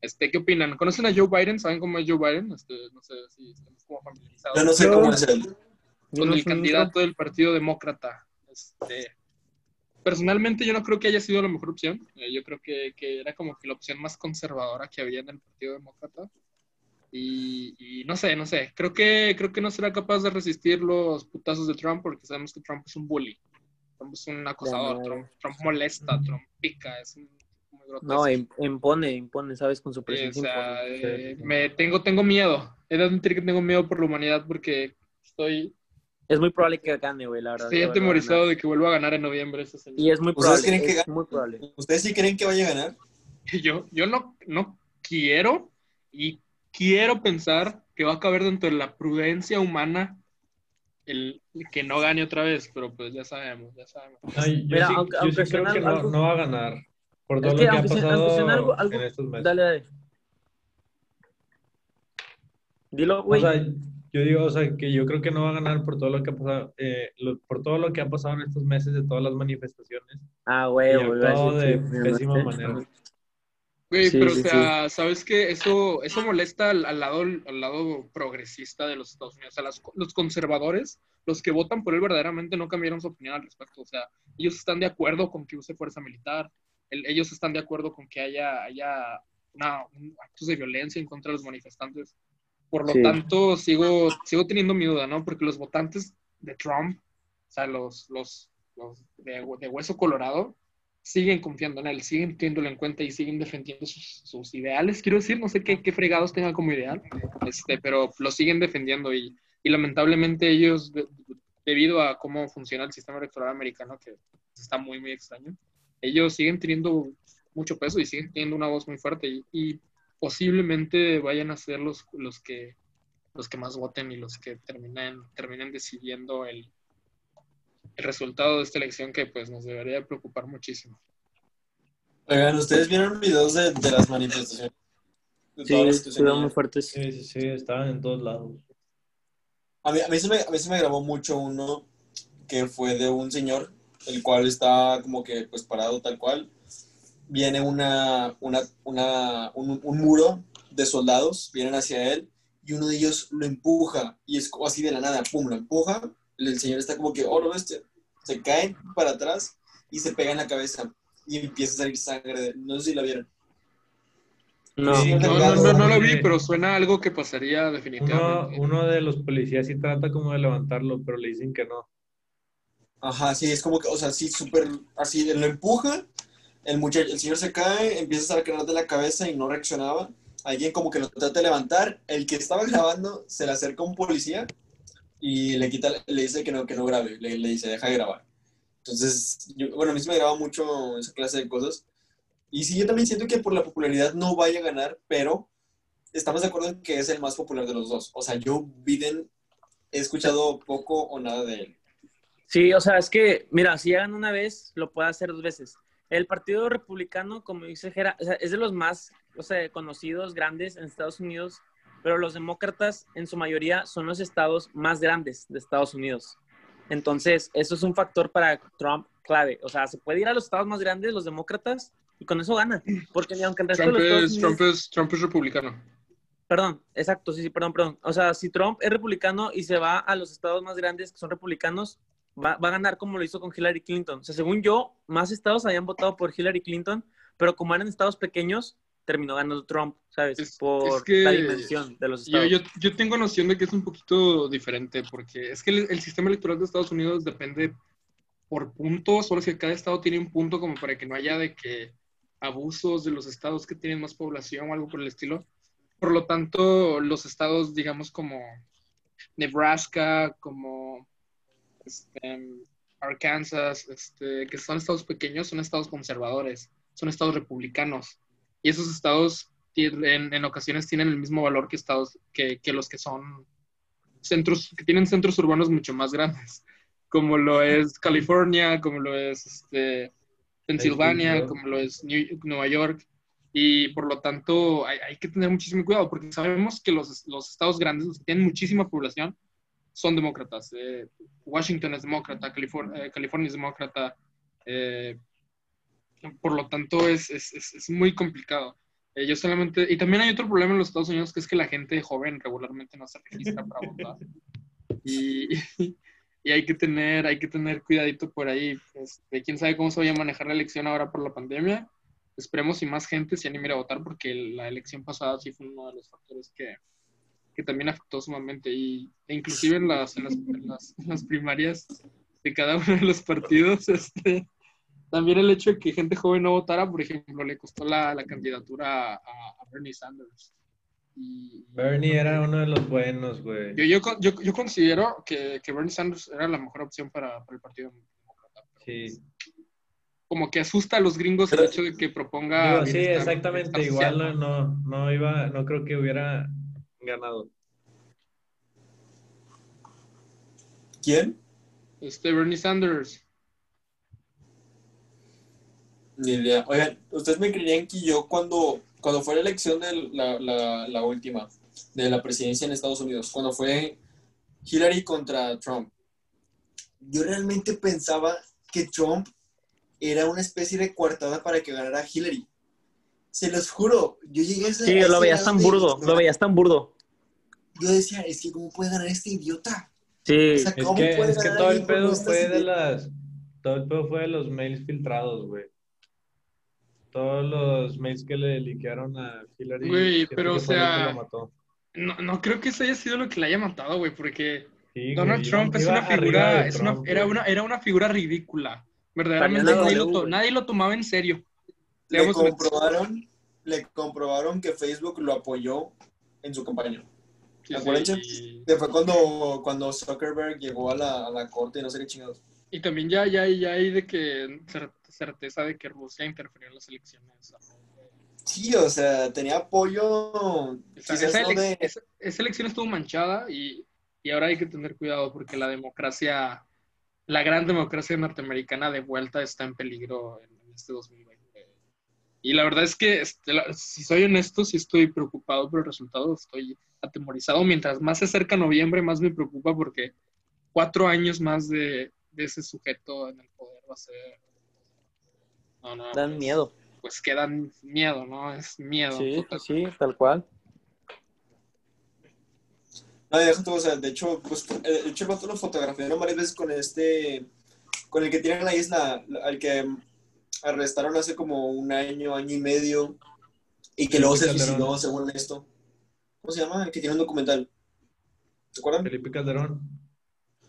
Este, ¿qué opinan? ¿Conocen a Joe Biden? ¿Saben cómo es Joe Biden? Este, no sé si estamos como familiarizados Yo no sé cómo es él. con el candidato del Partido Demócrata. Este, personalmente yo no creo que haya sido la mejor opción. Eh, yo creo que, que era como que la opción más conservadora que había en el Partido Demócrata. Y, y no sé, no sé. Creo que, creo que no será capaz de resistir los putazos de Trump porque sabemos que Trump es un bully. Trump es un acosador. Trump, Trump molesta, Trump pica. Es un, muy grotesco. No, im- impone, impone, ¿sabes? Con su Sí, o presencia. sea, impone. eh, me, tengo, tengo miedo. He de admitir que tengo miedo por la humanidad porque estoy, Es muy probable que gane, güey, la verdad. estoy que atemorizado de que vuelva a ganar en noviembre ese señor. Y es muy ¿Ustedes probable. creen que es muy probable. ¿Ustedes sí creen que vaya a ganar? <laughs> Yo, yo no, no quiero y quiero pensar que va a caber dentro de la prudencia humana el que no gane otra vez, pero pues ya sabemos, ya sabemos. No, yo Mira, sí, aunque- yo aunque sí creo que no, algo- no va a ganar. Por todo Es lo que que ha pasado aunque suena algo- algo- en estos meses. Dale, dale. Dilo, O güey. sea, yo digo, o sea, que yo creo que no va a ganar por todo lo que ha pasado, eh, lo- por todo lo que ha pasado en estos meses de todas las manifestaciones. ah, güey, de sí, pésima sí. manera. Güey, Sí, pero sí, o sea, ¿sabes qué? Eso, eso molesta al, al lado, al lado progresista de los Estados Unidos. O sea, las- los conservadores, los que votan por él verdaderamente no cambiaron su opinión al respecto. O sea, ellos están de acuerdo con que use fuerza militar. El- ellos están de acuerdo con que haya, haya una, un- actos de violencia en contra de los manifestantes. Por lo Sí. tanto, sigo, sigo teniendo mi duda, ¿no? Porque los votantes de Trump, o sea, los, los, los de, de hueso colorado, siguen confiando en él, siguen teniéndolo en cuenta y siguen defendiendo sus, sus ideales, quiero decir, no sé qué, qué fregados tengan como ideal, este, pero lo siguen defendiendo y, y lamentablemente ellos, de- debido a cómo funciona el sistema electoral americano, que está muy, muy extraño, ellos siguen teniendo mucho peso y siguen teniendo una voz muy fuerte y, y posiblemente vayan a ser los, los, que, los que más voten y los que terminen, terminen decidiendo el, el resultado de esta elección que pues nos debería de preocupar muchísimo. Oigan, ¿ustedes vieron videos de, de las manifestaciones? De Sí, estuvieron muy fuertes. Sí, sí, sí, estaban en todos lados. A mí, a, mí se me, a mí se me grabó mucho uno que fue de un señor, el cual está como que pues parado tal cual. Viene una, una, una, un, un muro de soldados, vienen hacia él y uno de ellos lo empuja y es así de la nada, pum, lo empuja. El señor está como que, oh, lo bestia. Se cae para atrás y se pega en la cabeza y empieza a salir sangre. de- No sé si la vieron. No. Sí, No, no, no, no lo vi, pero suena algo que pasaría Uno, definitivamente. uno de los policías sí trata como de levantarlo, pero le dicen que no. Ajá, sí, es como que, o sea, sí, súper, así, lo empuja, el muchacho, el señor se cae, empieza a sangrar de la cabeza y no reaccionaba. Alguien como que lo trata de levantar, el que estaba grabando se le acerca un policía y le quita, le dice que no, que no grabe, le, le dice, deja de grabar. Entonces, yo- bueno, a mí se me graba mucho esa clase de cosas. Y sí, yo también siento que por la popularidad no vaya a ganar, pero estamos de acuerdo en que es el más popular de los dos. O sea, yo Biden he escuchado poco o nada de él. Sí, o sea, es que, mira, si llegan una vez, lo puede hacer dos veces. El Partido Republicano, como dice Jera, o sea, es de los más o sea, conocidos, grandes en Estados Unidos, pero los demócratas en su mayoría son los estados más grandes de Estados Unidos. Entonces, eso es un factor para Trump clave. O sea, se puede ir a los estados más grandes, los demócratas, y con eso gana. Porque ni aunque el resto Trump de los Estados es, Unidos... Trump, es, Trump es republicano. Perdón, exacto, sí, sí, perdón, perdón. O sea, si Trump es republicano y se va a los estados más grandes que son republicanos, va, va a ganar como lo hizo con Hillary Clinton. O sea, según yo, más estados habían votado por Hillary Clinton, pero como eran estados pequeños, terminó ganando Trump, ¿sabes? Es- por es que la dimensión de los estados. yo, yo tengo noción de que es un poquito diferente, porque es que el, el sistema electoral de Estados Unidos depende por puntos, solo que cada estado tiene un punto como para que no haya de que abusos de los estados que tienen más población o algo por el estilo. Por lo tanto, los estados, digamos, como Nebraska, como este, Arkansas, este, que son estados pequeños, son estados conservadores, son estados republicanos. Y esos estados tienen- en ocasiones tienen el mismo valor que estados que, que los que son centros que tienen centros urbanos mucho más grandes <laughs> como lo es California como lo es este, Pensilvania como lo es New- Nueva York y por lo tanto hay, hay que tener muchísimo cuidado porque sabemos que los, los estados grandes los que tienen muchísima población son demócratas Eh, Washington es demócrata California, California es demócrata eh, por lo tanto es, es, es, es muy complicado eh, yo solamente, y también hay otro problema en los Estados Unidos que es que la gente joven regularmente no se registra para votar. <laughs> Y, y hay que tener, hay que tener cuidadito por ahí. Este, quién sabe cómo se vaya a manejar la elección ahora por la pandemia. Esperemos si más gente se anime a votar porque la elección pasada sí fue uno de los factores que, que también afectó sumamente. Y, e inclusive en las, en las, en las, en las primarias de cada <laughs> uno de los partidos, este, también el hecho de que gente joven no votara, por ejemplo, le costó la, la candidatura a, a Bernie Sanders. Y, Bernie era uno de los buenos, güey. yo, yo, yo, yo considero que, que Bernie Sanders era la mejor opción para, para el Partido Demócrata. Sí. Como que asusta a los gringos el Pero- hecho de que proponga. Digo, sí, exactamente. Igual no, no, no iba, no creo que hubiera ganado. ¿Quién? Este Bernie Sanders. Ni idea. Oigan, ¿ustedes me creían que yo cuando, cuando fue la elección de la, la, la última, de la presidencia en Estados Unidos, cuando fue Hillary contra Trump, yo realmente pensaba que Trump era una especie de coartada para que ganara Hillary. Se los juro, yo llegué a ese... Sí, a lo veías tan de- burdo, lo veías tan burdo. Yo decía, es que ¿cómo puede ganar este idiota? Sí, O sea, Es ¿Cómo que, puede es que todo el pedo fue de las. Todo el pedo fue de los mails filtrados, güey. Todos los mails que le liquearon a Hillary. Güey, pero, o sea. No, no creo que eso haya sido lo que le haya matado, güey, porque Sí, Donald güey, Trump es una figura, es una- era, una, era una figura ridícula. Verdaderamente lo nadie lo tomaba en serio. Le comprobaron, le comprobaron que Facebook lo apoyó en su campaña. Sí, sí, y- fue cuando, cuando Zuckerberg llegó a la, a la corte y no sé qué chingados. Y también ya, ya, ya hay de que cer- certeza de que Rusia interfirió en las elecciones. Sí, o sea, tenía apoyo. Esa, elec- de- esa- esa elección estuvo manchada y, y ahora hay que tener cuidado porque la democracia, la gran democracia norteamericana de vuelta está en peligro en, en este 2020. Y la verdad es que, este, la- si soy honesto, sí estoy preocupado por el resultado, estoy atemorizado. Mientras más se acerca noviembre, más me preocupa porque cuatro años más de, de ese sujeto en el poder va a ser... No, no, Dan pues- miedo. Pues que dan miedo, ¿no? Es miedo. Sí, total. sí, tal cual. No, deja tú, o sea, de hecho, pues, eh, de hecho, el lo fotografiaron varias veces con este, con el que tiene en la isla, al que arrestaron hace como un año, año y medio, y que luego se Felipe Calderón. suicidó, según esto. ¿Cómo se llama? El que tiene un documental. ¿Se acuerdan? Felipe Calderón.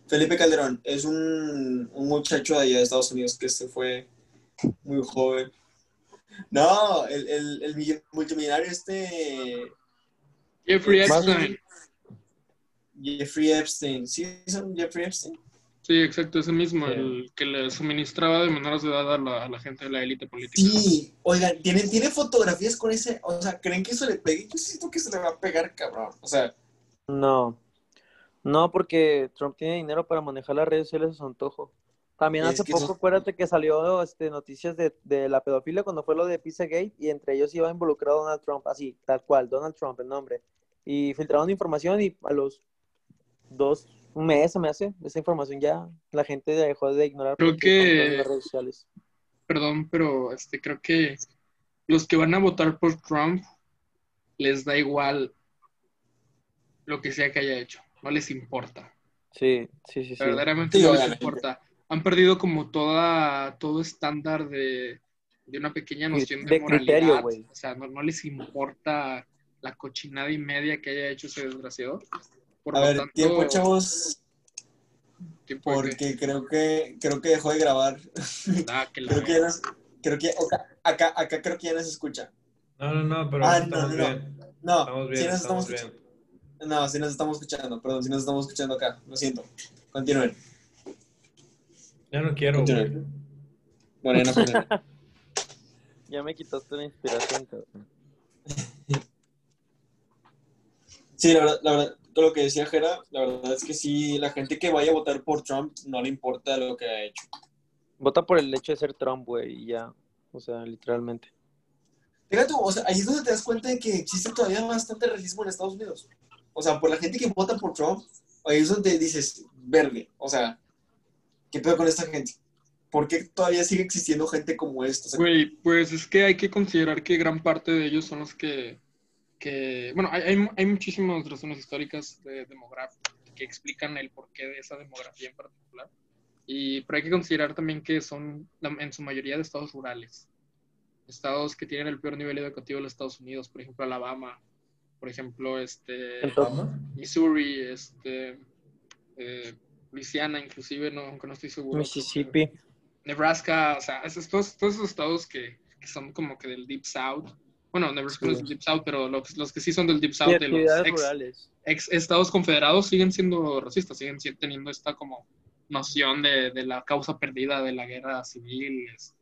Felipe Calderón es un, un muchacho de allá de Estados Unidos que se fue muy joven. No, el, el, el mill- multimillonario este Jeffrey Epstein. Jeffrey Epstein. ¿Sí son Jeffrey Epstein? Sí, exacto, ese mismo, Sí. el que le suministraba de menores de edad a la, a la gente de la élite política. Sí, oigan, ¿tiene, tiene fotografías con ese, o sea, ¿creen que eso le pegue? Yo siento que se le va a pegar, cabrón. O sea, No. No, porque Trump tiene dinero para manejar las redes sociales a su antojo. También hace poco, eso- acuérdate que salió este, noticias de, de la pedofilia cuando fue lo de Pizzagate y entre ellos iba involucrado Donald Trump, así, tal cual, Donald Trump, el nombre. Y filtraron información y a los dos meses, me hace, esa información ya la gente dejó de ignorar Creo que- las redes sociales. Perdón, pero este creo que los que van a votar por Trump les da igual lo que sea que haya hecho, no les importa. Sí, sí, sí, sí. Verdaderamente Sí, no les importa. Han perdido como toda todo estándar de, de una pequeña noción de, de criterio, moralidad. güey. O sea, no, no les importa la cochinada y media que haya hecho ese desgraciado. Por a lo ver, tanto, tiempo, chavos, tiempo porque creo que, creo que dejó de grabar. <laughs> Ah, que Creo que nos, creo que, acá, acá, acá creo que ya no se escucha. No, no, no, pero Ah, estamos no, no, no. bien. No, Estamos bien, sí nos estamos estamos bien. No, sí nos estamos escuchando, perdón, sí nos estamos escuchando acá, lo siento. Continúen. Ya no quiero. Bueno, ya no continúen. <laughs> Ya me quitaste la inspiración, cabrón. Sí, la verdad, la verdad, con lo que decía Jera, la verdad es que sí, la gente que vaya a votar por Trump no le importa lo que ha hecho. Vota por el hecho de ser Trump, güey, y ya. O sea, literalmente. Fíjate, o sea, ahí es donde te das cuenta de que existe todavía bastante racismo en Estados Unidos. O sea, por la gente que vota por Trump, ahí es donde dices, verde, o sea, ¿qué pedo con esta gente? ¿Por qué todavía sigue existiendo gente como esta? O sea, Güey, pues es que hay que considerar que gran parte de ellos son los que, que bueno, hay, hay, muchísimas razones históricas de demográficas que explican el porqué de esa demografía en particular. Y, pero hay que considerar también que son en su mayoría de estados rurales. Estados que tienen el peor nivel educativo de los Estados Unidos, por ejemplo, Alabama, por ejemplo, este, Missouri, este, eh, Louisiana, inclusive, no, aunque no estoy seguro. Mississippi. Nebraska, o sea, esos, todos, todos esos estados que, que son como que del Deep South. Bueno, Nebraska no es del Deep South, pero los, los que sí son del Deep South, de los ex, ex estados confederados, siguen siendo racistas, siguen si- teniendo esta como noción de, de la causa perdida de la guerra civil. este,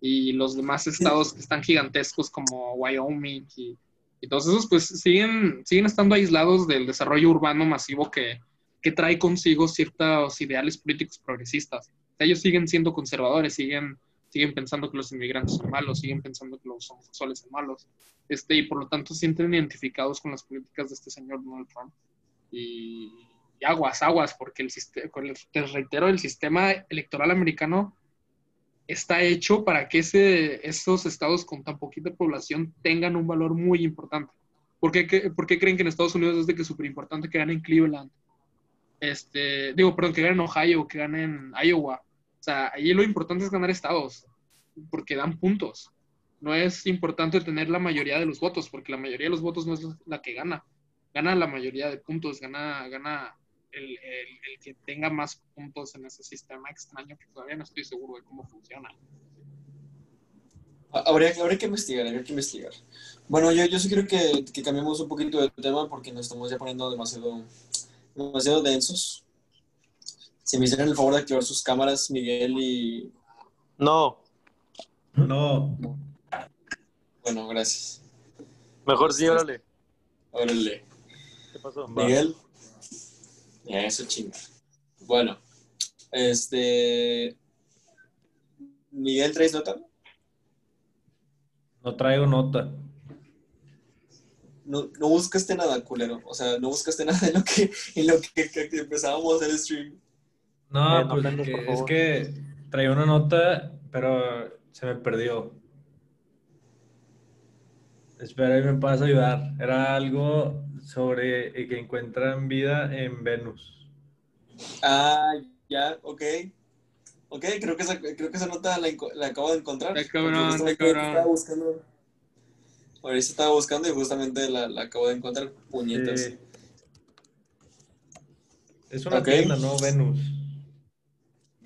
y los demás estados que están gigantescos como Wyoming y, y todos esos, pues siguen, siguen estando aislados del desarrollo urbano masivo que, que trae consigo ciertos ideales políticos progresistas. O sea, ellos siguen siendo conservadores, siguen, siguen pensando que los inmigrantes son malos, siguen pensando que los homosexuales son malos, este, y por lo tanto se sienten identificados con las políticas de este señor Donald Trump. Y, aguas, aguas, porque el sistema, te reitero, el sistema electoral americano está hecho para que ese, esos estados con tan poquita población tengan un valor muy importante. ¿Por qué, creen que en Estados Unidos es que es súper importante que ganen Cleveland? Este, digo, perdón, que ganen Ohio, que ganen Iowa. Sea, ahí lo importante es ganar estados, porque dan puntos. No es importante tener la mayoría de los votos, porque la mayoría de los votos no es la que gana. Gana la mayoría de puntos, gana, gana el, el, que tenga más puntos en ese sistema extraño que todavía no estoy seguro de cómo funciona. Habría, habría que investigar, habría que investigar. Bueno, yo, yo sí creo que, que cambiemos un poquito de tema porque nos estamos ya poniendo demasiado, demasiado densos. Si me hicieran el favor de activar sus cámaras, Miguel y... No, No, Bueno, gracias. mejor sí, órale. Órale. ¿Qué pasó? Miguel. Eso chinga. Bueno, este... Miguel, ¿traes nota? no traigo nota. No, no buscaste nada, culero. O sea, no buscaste <laughs> nada en lo que, en lo que, que- que empezábamos el stream. No, Eh, no pues que- es que traía una nota, pero se me perdió. Espera, y me puedes ayudar. Era algo sobre que encuentran vida en Venus. Ah, ya, ok. Ok, creo que esa, creo que esa nota la, la acabo de encontrar. Está cabrón, está cabrón. Estaba buscando. Ahorita estaba buscando y justamente la, la acabo de encontrar. Puñetas. Sí. Es una Ok. tienda, ¿no? Venus.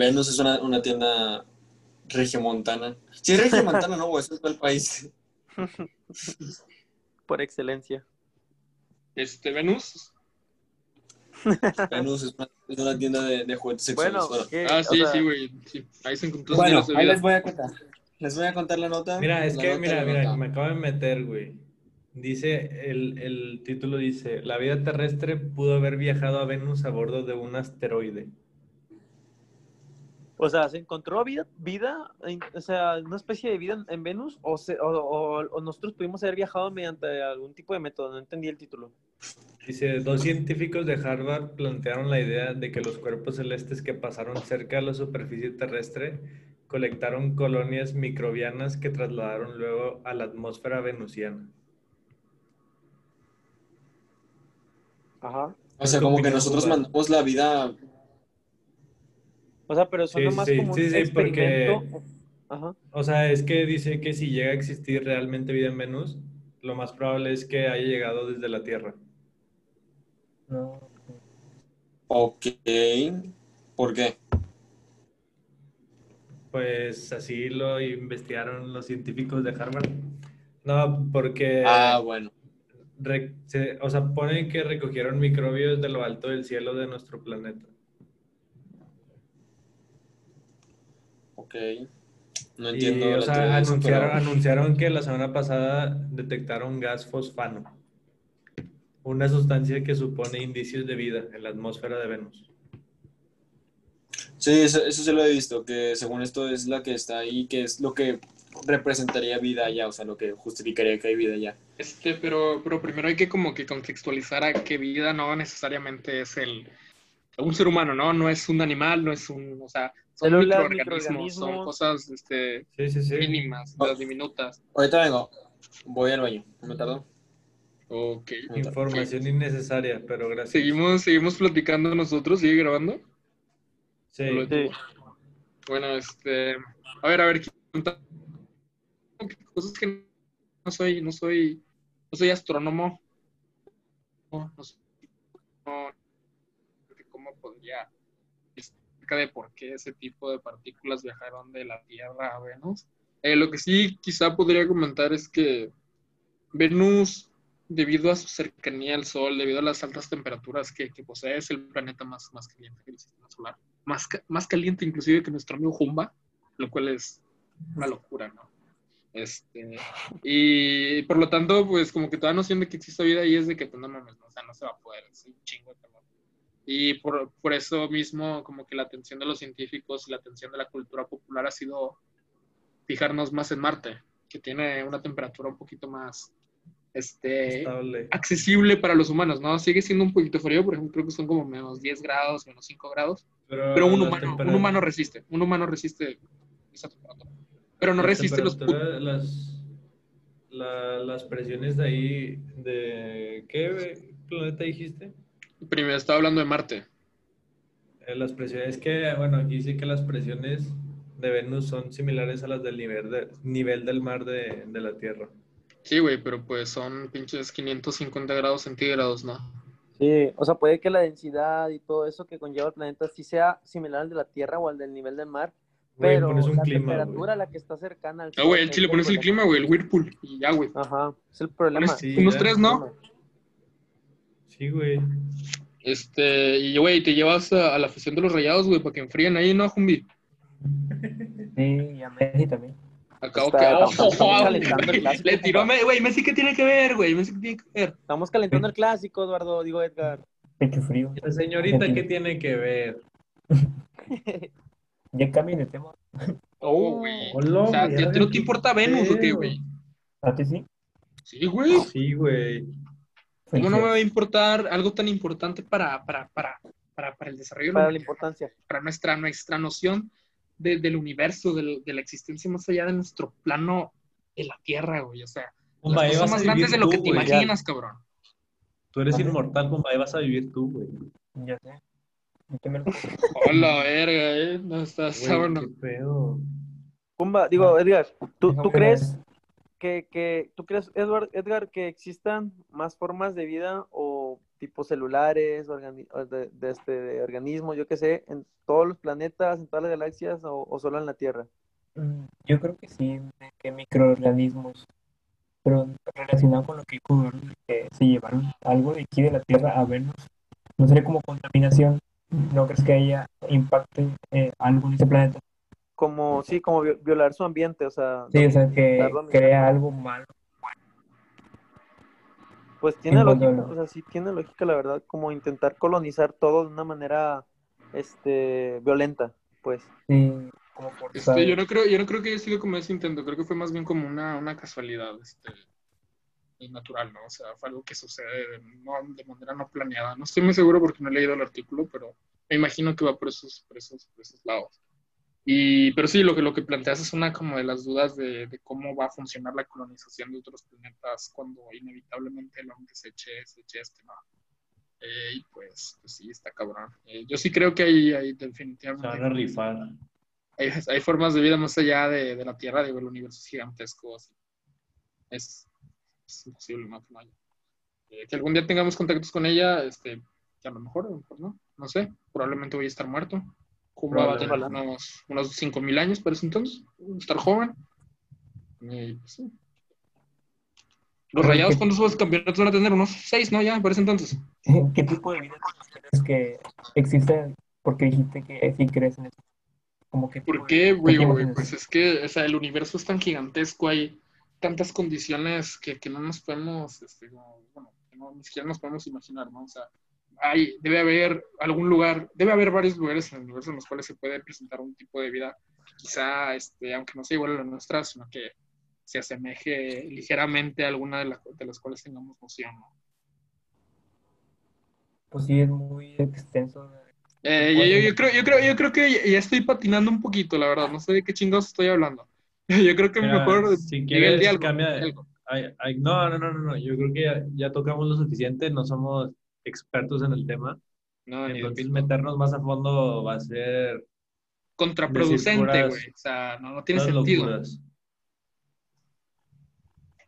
Venus es una, una tienda regiomontana. Sí, es regiomontana, ¿no? güey? Eso es todo el país. <laughs> Por excelencia. Este, Venus. <laughs> Venus es una, es una tienda de, de juguetes sexuales. Bueno. Ah, O sí, sea, sí, güey. Sí. Ahí se encontró Bueno, ahí vida. les voy a contar. Les voy a contar la nota. Mira, es La que, nota, mira, mira, nota. me acabo de meter, güey. Dice, el, el título dice, la vida terrestre pudo haber viajado a Venus a bordo de un asteroide. O sea, ¿se encontró vida, vida en- o sea, una especie de vida en, en Venus? O, se- o, o- o nosotros pudimos haber viajado mediante algún tipo de método? No entendí el título. Dice, dos científicos de Harvard plantearon la idea de que los cuerpos celestes que pasaron cerca de la superficie terrestre colectaron colonias microbianas que trasladaron luego a la atmósfera venusiana. Ajá. O sea, ¿Qué como que nosotros mandamos la vida. O sea, pero suena Sí, más sí, como sí, un sí, porque- experimento. Ajá. O sea, es que dice que si llega a existir realmente vida en Venus, lo más probable es que haya llegado desde la Tierra. No. Ok. ¿Por qué? Pues así lo investigaron los científicos de Harvard. No, porque, Ah, bueno. re- se- o sea, ponen que recogieron microbios de lo alto del cielo de nuestro planeta. Ok. No Y, entiendo. o sea, teoría de eso, anunciaron, pero- anunciaron que la semana pasada detectaron gas fosfano, una sustancia que supone indicios de vida en la atmósfera de Venus. Sí, eso, eso sí lo he visto, que según esto es la que está ahí, que es lo que representaría vida allá, o sea, lo que justificaría que hay vida allá. Este, pero, pero primero hay que como que contextualizar a que vida no necesariamente es el un ser humano, ¿no? No es un animal, no es un, o sea, son microorganismos, son cosas este, Sí, sí, sí. mínimas, las diminutas. Ahorita vengo. Voy al baño. ¿No me tardo? Ok. Información innecesaria, pero gracias. Seguimos, seguimos platicando nosotros, ¿sigue grabando? Sí. Sí. Bueno, este, a ver, a ver, cosas que no soy, no soy, no soy astrónomo, no, no, soy- podría acerca de por qué ese tipo de partículas viajaron de la Tierra a Venus. Eh, lo que sí quizá podría comentar es que Venus, debido a su cercanía al Sol, debido a las altas temperaturas que, que posee, es el planeta más, más caliente del sistema solar. Más, más caliente inclusive que nuestro amigo Jumba, lo cual es una locura, ¿no? Este, y por lo tanto, pues como que toda noción de que existe vida ahí es de que, pues no mames, ¿no? o sea, no se va a poder, es un chingo de calor. Y por, por eso mismo, como que la atención de los científicos y la atención de la cultura popular ha sido fijarnos más en Marte, que tiene una temperatura un poquito más, este, Estable. accesible para los humanos, ¿no? Sigue siendo un poquito frío, por ejemplo, creo que son como menos 10 grados, menos 5 grados, pero un humano, un humano resiste, un humano resiste esa temperatura. Pero no la resiste los las, la- las presiones de ahí, de ¿qué planeta dijiste? Primero estaba hablando de Marte. Eh, las presiones que, bueno, aquí dice que las presiones de Venus son similares a las del nivel, de- nivel del mar de, de la Tierra. Sí, güey, pero pues son pinches 550 grados centígrados, ¿no? Sí, o sea, puede que la densidad y todo eso que conlleva el planeta sí sea similar al de la Tierra o al del nivel del mar, Güey, pero pones un la clima, temperatura a güey. la que está cercana al Ah, güey, Sol el chile es pones el problema. clima, güey, el Whirlpool. Y ya, güey. Ajá, es el problema. Sí, unos tres, ¿no? Sí, güey. Este, y güey, te llevas a, a la afición de los rayados, güey, para que enfríen ahí, ¿no, Jumbi? Sí, y a Messi también. Acá, Está- ok. estamos- Oh, estamos oh, calentando el güey, clásico, Le tiró, me- güey, Messi, ¿qué tiene que ver, güey? Messi, ¿qué tiene que ver? Estamos calentando el clásico, Eduardo, digo Edgar. Pecho frío. La señorita, ¿qué tiene que ver? <laughs> Ya cambien de tema. Oh, güey. Hola, O sea, güey, ¿ya ya te- no qué te importa Venus o qué, güey? ¿A ti sí? Sí, güey. Sí, güey. ¿Cómo no me va a importar algo tan importante para, para, para, para, para el desarrollo Para la importancia. para nuestra, nuestra noción de- del universo, de la existencia más allá de nuestro plano de la Tierra, güey. O sea, Pumba, las cosas más grandes de lo que tú, te güey. imaginas, cabrón. Tú eres Vale. inmortal, Pumba, ahí vas a vivir tú, güey. Ya sé. Yo te me lo- Hola, verga, eh. No estás Güey, qué pedo. Pumba, digo, Edgar, ¿tú, tú crees que, que, tú crees, Edward, Edgar, que existan más formas de vida o tipo celulares, organi- de, este, de organismos, yo qué sé, en todos los planetas, en todas las galaxias o, solo en la Tierra? Mm, Yo creo que sí, que microorganismos, pero relacionado con lo que dijo que se llevaron algo de aquí de la Tierra a Venus, no sería como contaminación, ¿no crees que haya impacte eh, algo en ese planeta? Como, sí, como vi- violar su ambiente, o sea, Sí, o sea, que crea algo malo. pues tiene a lógica, o sea, sí tiene lógica, la verdad, como intentar colonizar todo de una manera, este, violenta, pues. Sí, como forzado. Este, yo no creo, yo no creo que haya sido como ese intento, creo que fue más bien como una, una casualidad, este, natural, ¿no? O sea, fue algo que sucede de, no, de manera no planeada. No estoy muy seguro porque no he leído el artículo, pero me imagino que va por esos, por esos, por esos lados. Y, pero sí, lo que, lo que planteas es una como de las dudas de, de cómo va a funcionar la colonización de otros planetas cuando inevitablemente el hombre se eche, se eche este, ¿no? Eh, y pues, pues sí, está cabrón. Eh, yo sí creo que hay, hay Se definitivamente van a rifar. hay, hay formas de vida más allá de, de la Tierra, digo, el universo es gigantesco. así. Es, es imposible no que no haya. Eh, que algún día tengamos contactos con ella, este, que a lo mejor, a lo mejor no, no sé, probablemente voy a estar muerto. Cuba va a tener unos, unos 5.000 años para ese entonces, estar joven. Y, pues, sí. Los rayados, ¿cuántos juegos de campeonatos van a tener? Unos 6, ¿no? Ya, para ese entonces. <laughs> ¿Qué tipo de vida crees que existe? Porque dijiste que sí crees en eso. Como que ¿Por qué, güey? Pues es que, o sea, el universo es tan gigantesco, hay tantas condiciones que, que no nos podemos, este, como, bueno, que no, ni siquiera nos podemos imaginar, ¿no? O sea, hay, debe haber algún lugar, debe haber varios lugares en el universo en los cuales se puede presentar un tipo de vida, quizá, este, aunque no sea igual a la nuestra, sino que se asemeje ligeramente a alguna de, la- de las cuales tengamos noción, ¿no? pues sí es muy extenso. Eh, yo, yo- yo creo, yo, creo, yo creo que ya- estoy patinando un poquito, la verdad. No sé de qué chingados estoy hablando. <laughs> Yo creo que Mira, mejor si quieres, diálogo. cambia de- diálogo. Ay, ay, no, no, no, no, no. Yo creo que ya, ya tocamos lo suficiente, no somos expertos en el tema. No, Entonces, meternos más a fondo va a ser contraproducente, güey. O sea, no, no tiene sentido. locuras.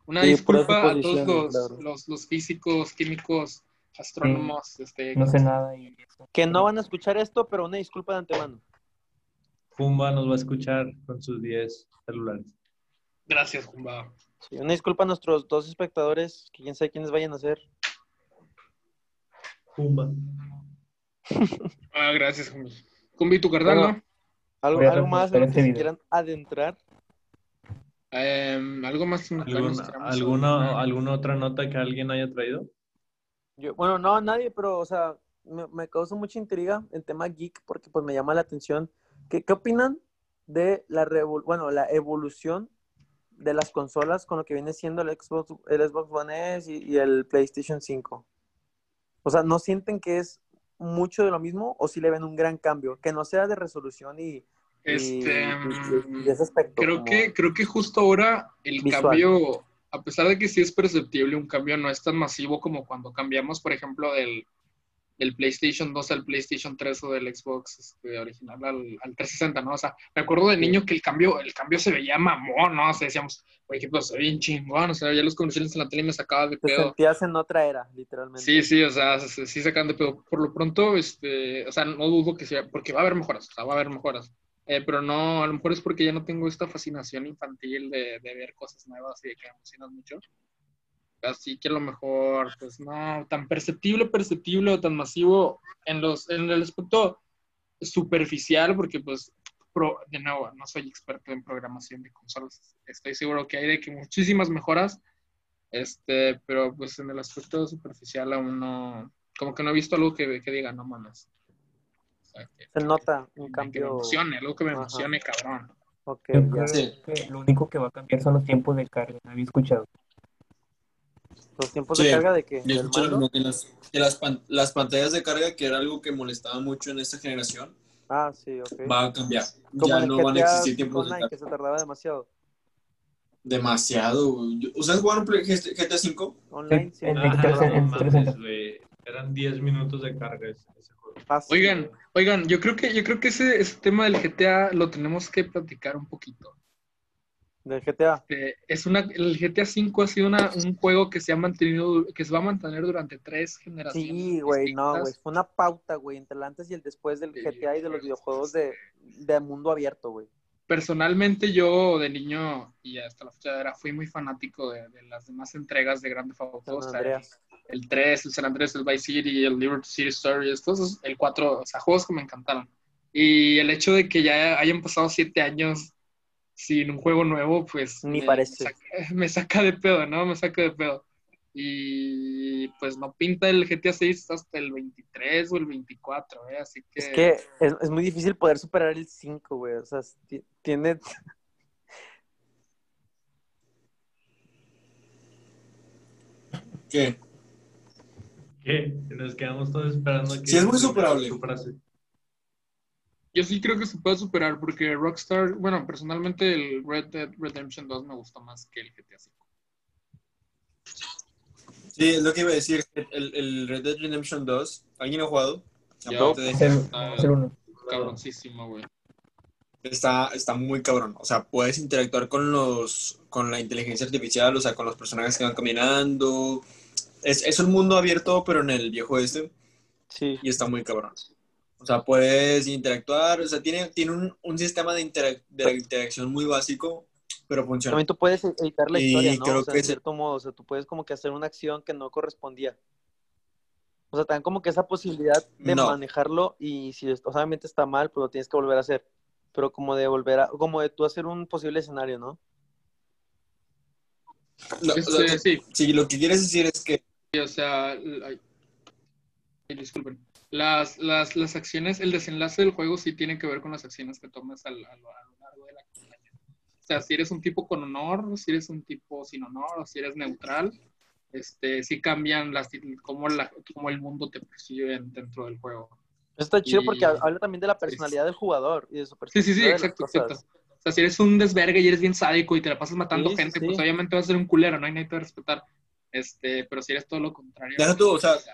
Una Sí, disculpa a todos los, claro. los, los físicos, químicos, astrónomos. Este, No sé nada y. Que no van a escuchar esto, pero una disculpa de antemano. Pumba nos va a escuchar con sus 10 celulares. Gracias, Jumba. Sí, una disculpa a nuestros dos espectadores, que quién sabe quiénes vayan a ser. Pumba. <laughs> Ah, gracias, Jumbi. Jumbi, tu carnal, Bueno. ¿no? ¿Algo, algo más en lo que se quieran adentrar? Em, ¿Algo más? ¿Alguna, alguna, otra nota que alguien haya traído? Yo, bueno, no, nadie, pero, o sea, me, me causa mucha intriga el tema geek porque pues me llama la atención. ¿Qué, qué opinan de la, revol- bueno, la evolución de las consolas con lo que viene siendo el Xbox, el Xbox One S y, y el PlayStation 5? O sea, ¿no sienten que es mucho de lo mismo o si le ven un gran cambio? Que no sea de resolución y, Este, y- y de ese aspecto. Creo que, creo que justo ahora el Visual. cambio, a pesar de que sí es perceptible, un cambio no es tan masivo como cuando cambiamos, por ejemplo, del, del PlayStation 2 al PlayStation 3 o del Xbox este, original al, al 360, ¿no? O sea, me acuerdo de niño que el cambio, el cambio se veía mamón, ¿no? O sea, decíamos, por ejemplo, se ve bien chingón, o sea, ya los comerciales en la tele me sacaba de Te pedo. sentías en otra era, literalmente. Sí, sí, o sea, se- sí sacan de pedo. Por lo pronto, este, o sea, no dudo que sea, porque va a haber mejoras, o sea, va a haber mejoras. Eh, pero no, a lo mejor es porque ya no tengo esta fascinación infantil de, de ver cosas nuevas y de que me emocionan mucho. Así que a lo mejor, pues no, tan perceptible, perceptible o tan masivo en los, en el aspecto superficial, porque pues, pro- de nuevo, no soy experto en programación de consolas. Estoy seguro que hay de que muchísimas mejoras, este, pero pues en el aspecto superficial aún no, como que no he visto algo que, que diga, no mames. O sea, que, Se nota un que me cambio. emocione, algo que me Ajá. emocione, cabrón. Ok, Yo ya. creo Sí. que lo único que va a cambiar son los tiempos de carga. ¿no había escuchado? Los tiempos Sí. de carga de que Yo del escuché lo mando. mismo que las, que las, pan- las pantallas de carga, que era algo que molestaba mucho en esta generación, Ah, sí, ok. va a cambiar. Como ya no van a existir tiempos de carga. que se tardaba demasiado. Demasiado. ¿Ustedes jugaron GTA V? Online, sí. en- en- Ah, en- no más. 360. mames. Eran 10 minutos de carga ese, ese juego. Fácil, Oigan, oigan, yo creo que, yo creo que ese, ese tema del GTA lo tenemos que platicar un poquito. Del GTA. Este, es una, el GTA V ha sido una- un juego que se ha mantenido, que se va a mantener durante tres generaciones. Sí, güey, no, güey. Fue una pauta, güey, entre el antes y el después del Sí, GTA y de los videojuegos de, de mundo abierto, güey. Personalmente yo de niño y hasta la fecha era, fui muy fanático de, de las demás entregas de Grand Theft Auto. O sea, el 3, el San Andrés, el Vice City, el Liberty City Stories, todos el 4, o sea, juegos que me encantaron. Y el hecho de que ya hayan pasado siete años sin un juego nuevo, pues Ni me, parece. Me saca, <laughs> me saca de pedo, ¿no? Me saca de pedo. Y pues no pinta el GTA 6 hasta el 23 o el 24, ¿eh? Así que... Es que es, es muy difícil poder superar el 5, güey. O sea, ti- tiene... ¿Qué? ¿Qué? Nos quedamos todos esperando que... Sí, es muy superable. su frase. Yo sí creo que se puede superar porque Rockstar, bueno, personalmente el Red Dead Redemption 2 me gustó más que el GTA 5. Sí, es lo que iba a decir. El, el Red Dead Redemption 2, ¿alguien ha jugado? Yo. De- Es el, es el uno. Cabroncísimo, güey. está, está muy cabrón. O sea, puedes interactuar con los con la inteligencia artificial, o sea, con los personajes que van caminando. Es, es un mundo abierto, pero en el viejo este, Sí. y está muy cabrón. O sea, puedes interactuar, o sea, tiene, tiene un, un sistema de, interac- de interacción muy básico, pero funciona. También tú puedes editar la Y historia, ¿no? creo o sea, que en cierto modo, o sea, tú puedes como que hacer una acción que no correspondía. O sea, también como que esa posibilidad de No. manejarlo y si obviamente está mal, pues lo tienes que volver a hacer. Pero como de volver a, como de tú hacer un posible escenario, ¿no? Lo, Este, lo que- sí, sí, lo que quieres decir es que o sea, ay, disculpen. Las, las, las acciones, el desenlace del juego sí tiene que ver con las acciones que tomes al- a lo, a lo largo de la campaña. O sea, si eres un tipo con honor, si eres un tipo sin honor, o si eres neutral, este, sí cambian las, cómo, la, cómo el mundo te percibe dentro del juego. Está chido Y- porque habla también de la personalidad del jugador y de su Sí, sí, sí, las exacto, exacto. O sea, si eres un desvergue y eres bien sádico y te la pasas matando Sí, sí, gente, sí. pues obviamente vas a ser un culero, no hay nadie que te va a respetar. Este, pero si eres todo lo contrario. Deja tú, o sea, pues,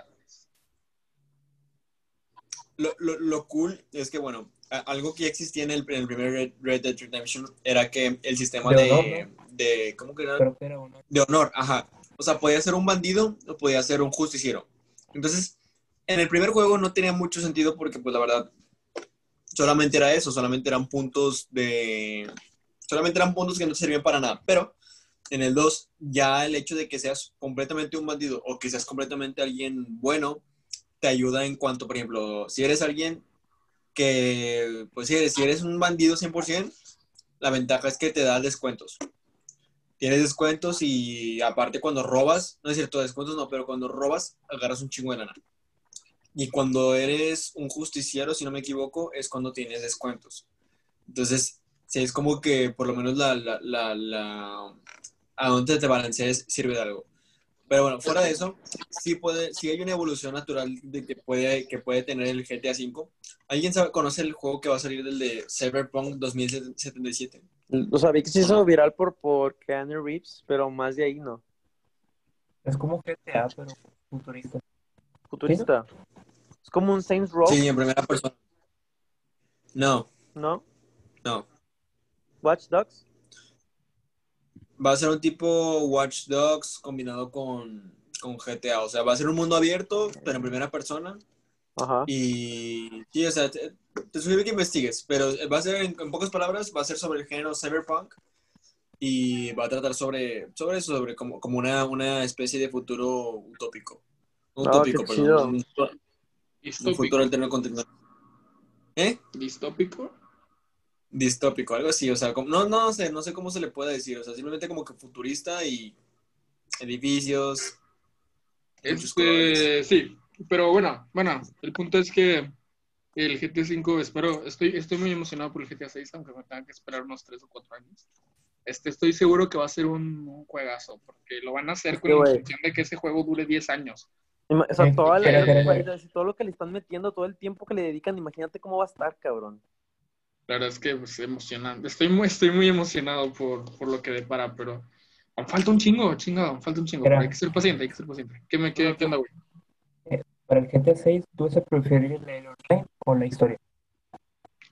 lo, lo, lo cool es que, bueno, algo que ya existía en el, en el primer Red, Red Dead Redemption era que el sistema De de, honor, de ¿cómo que era? Uno. De honor, ajá. O sea, podía ser un bandido o podía ser un justiciero. Entonces, en el primer juego no tenía mucho sentido porque, pues, la verdad, solamente era eso, solamente eran puntos de... Solamente eran puntos que no te servían para nada. Pero en el 2, ya el hecho de que seas completamente un bandido o que seas completamente alguien bueno, te ayuda en cuanto, por ejemplo, si eres alguien que, pues si eres, si eres un bandido 100%, la ventaja es que te da descuentos. Tienes descuentos y aparte cuando robas, no es cierto, descuentos no, pero cuando robas agarras un chingo de lana. Y cuando eres un justiciero, si no me equivoco, es cuando tienes descuentos. Entonces, sí, es como que por lo menos la, la, la, la- a donde te balancees sirve de algo. Pero bueno, fuera de eso, sí, puede, sí hay una evolución natural de que, puede, que puede tener el GTA V. ¿Alguien sabe, conoce el juego que va a salir del de Cyberpunk 2077? O sea, vi que se hizo viral por, por Keanu Reeves, pero más de ahí no. Es como GTA, pero futurista. Futurista. Es como un Saints Row, Sí, en primera persona. No, ¿no? no. Watch Dogs. Va a ser un tipo Watch Dogs combinado con, con GTA. O sea, va a ser un mundo abierto, pero en primera persona. Ajá. Y sí, o sea, te, te sugiero que investigues, pero va a ser, en, en pocas palabras, va a ser sobre el género cyberpunk y va a tratar sobre, sobre eso, sobre como, como una, una especie de futuro utópico. No Ah, utópico, perdón. Un, un futuro alterno. ¿Eh? Distópico. Distópico, algo así, o sea, como- no, no sé, no sé cómo se le puede decir, o sea, simplemente como que futurista y edificios. Este, sí, pero bueno, bueno, el punto es que el GTA V, espero, estoy, estoy muy emocionado por el GTA 6, aunque me tenga que esperar unos 3 o 4 años. Este, estoy seguro que va a ser un, un juegazo, porque lo van a hacer con la intención de que ese juego dure 10 años. O sea, toda la- todo lo que le están metiendo, todo el tiempo que le dedican, imagínate cómo va a estar, cabrón. La verdad es que pues, emocionante. Estoy muy, estoy muy emocionado por, por lo que depara, pero falta un chingo, chingado, falta un chingo. Pero hay que ser paciente, hay que ser paciente. ¿Qué, me, qué, qué onda, güey? Para el GTA 6, ¿tú vas a preferir el online o la historia?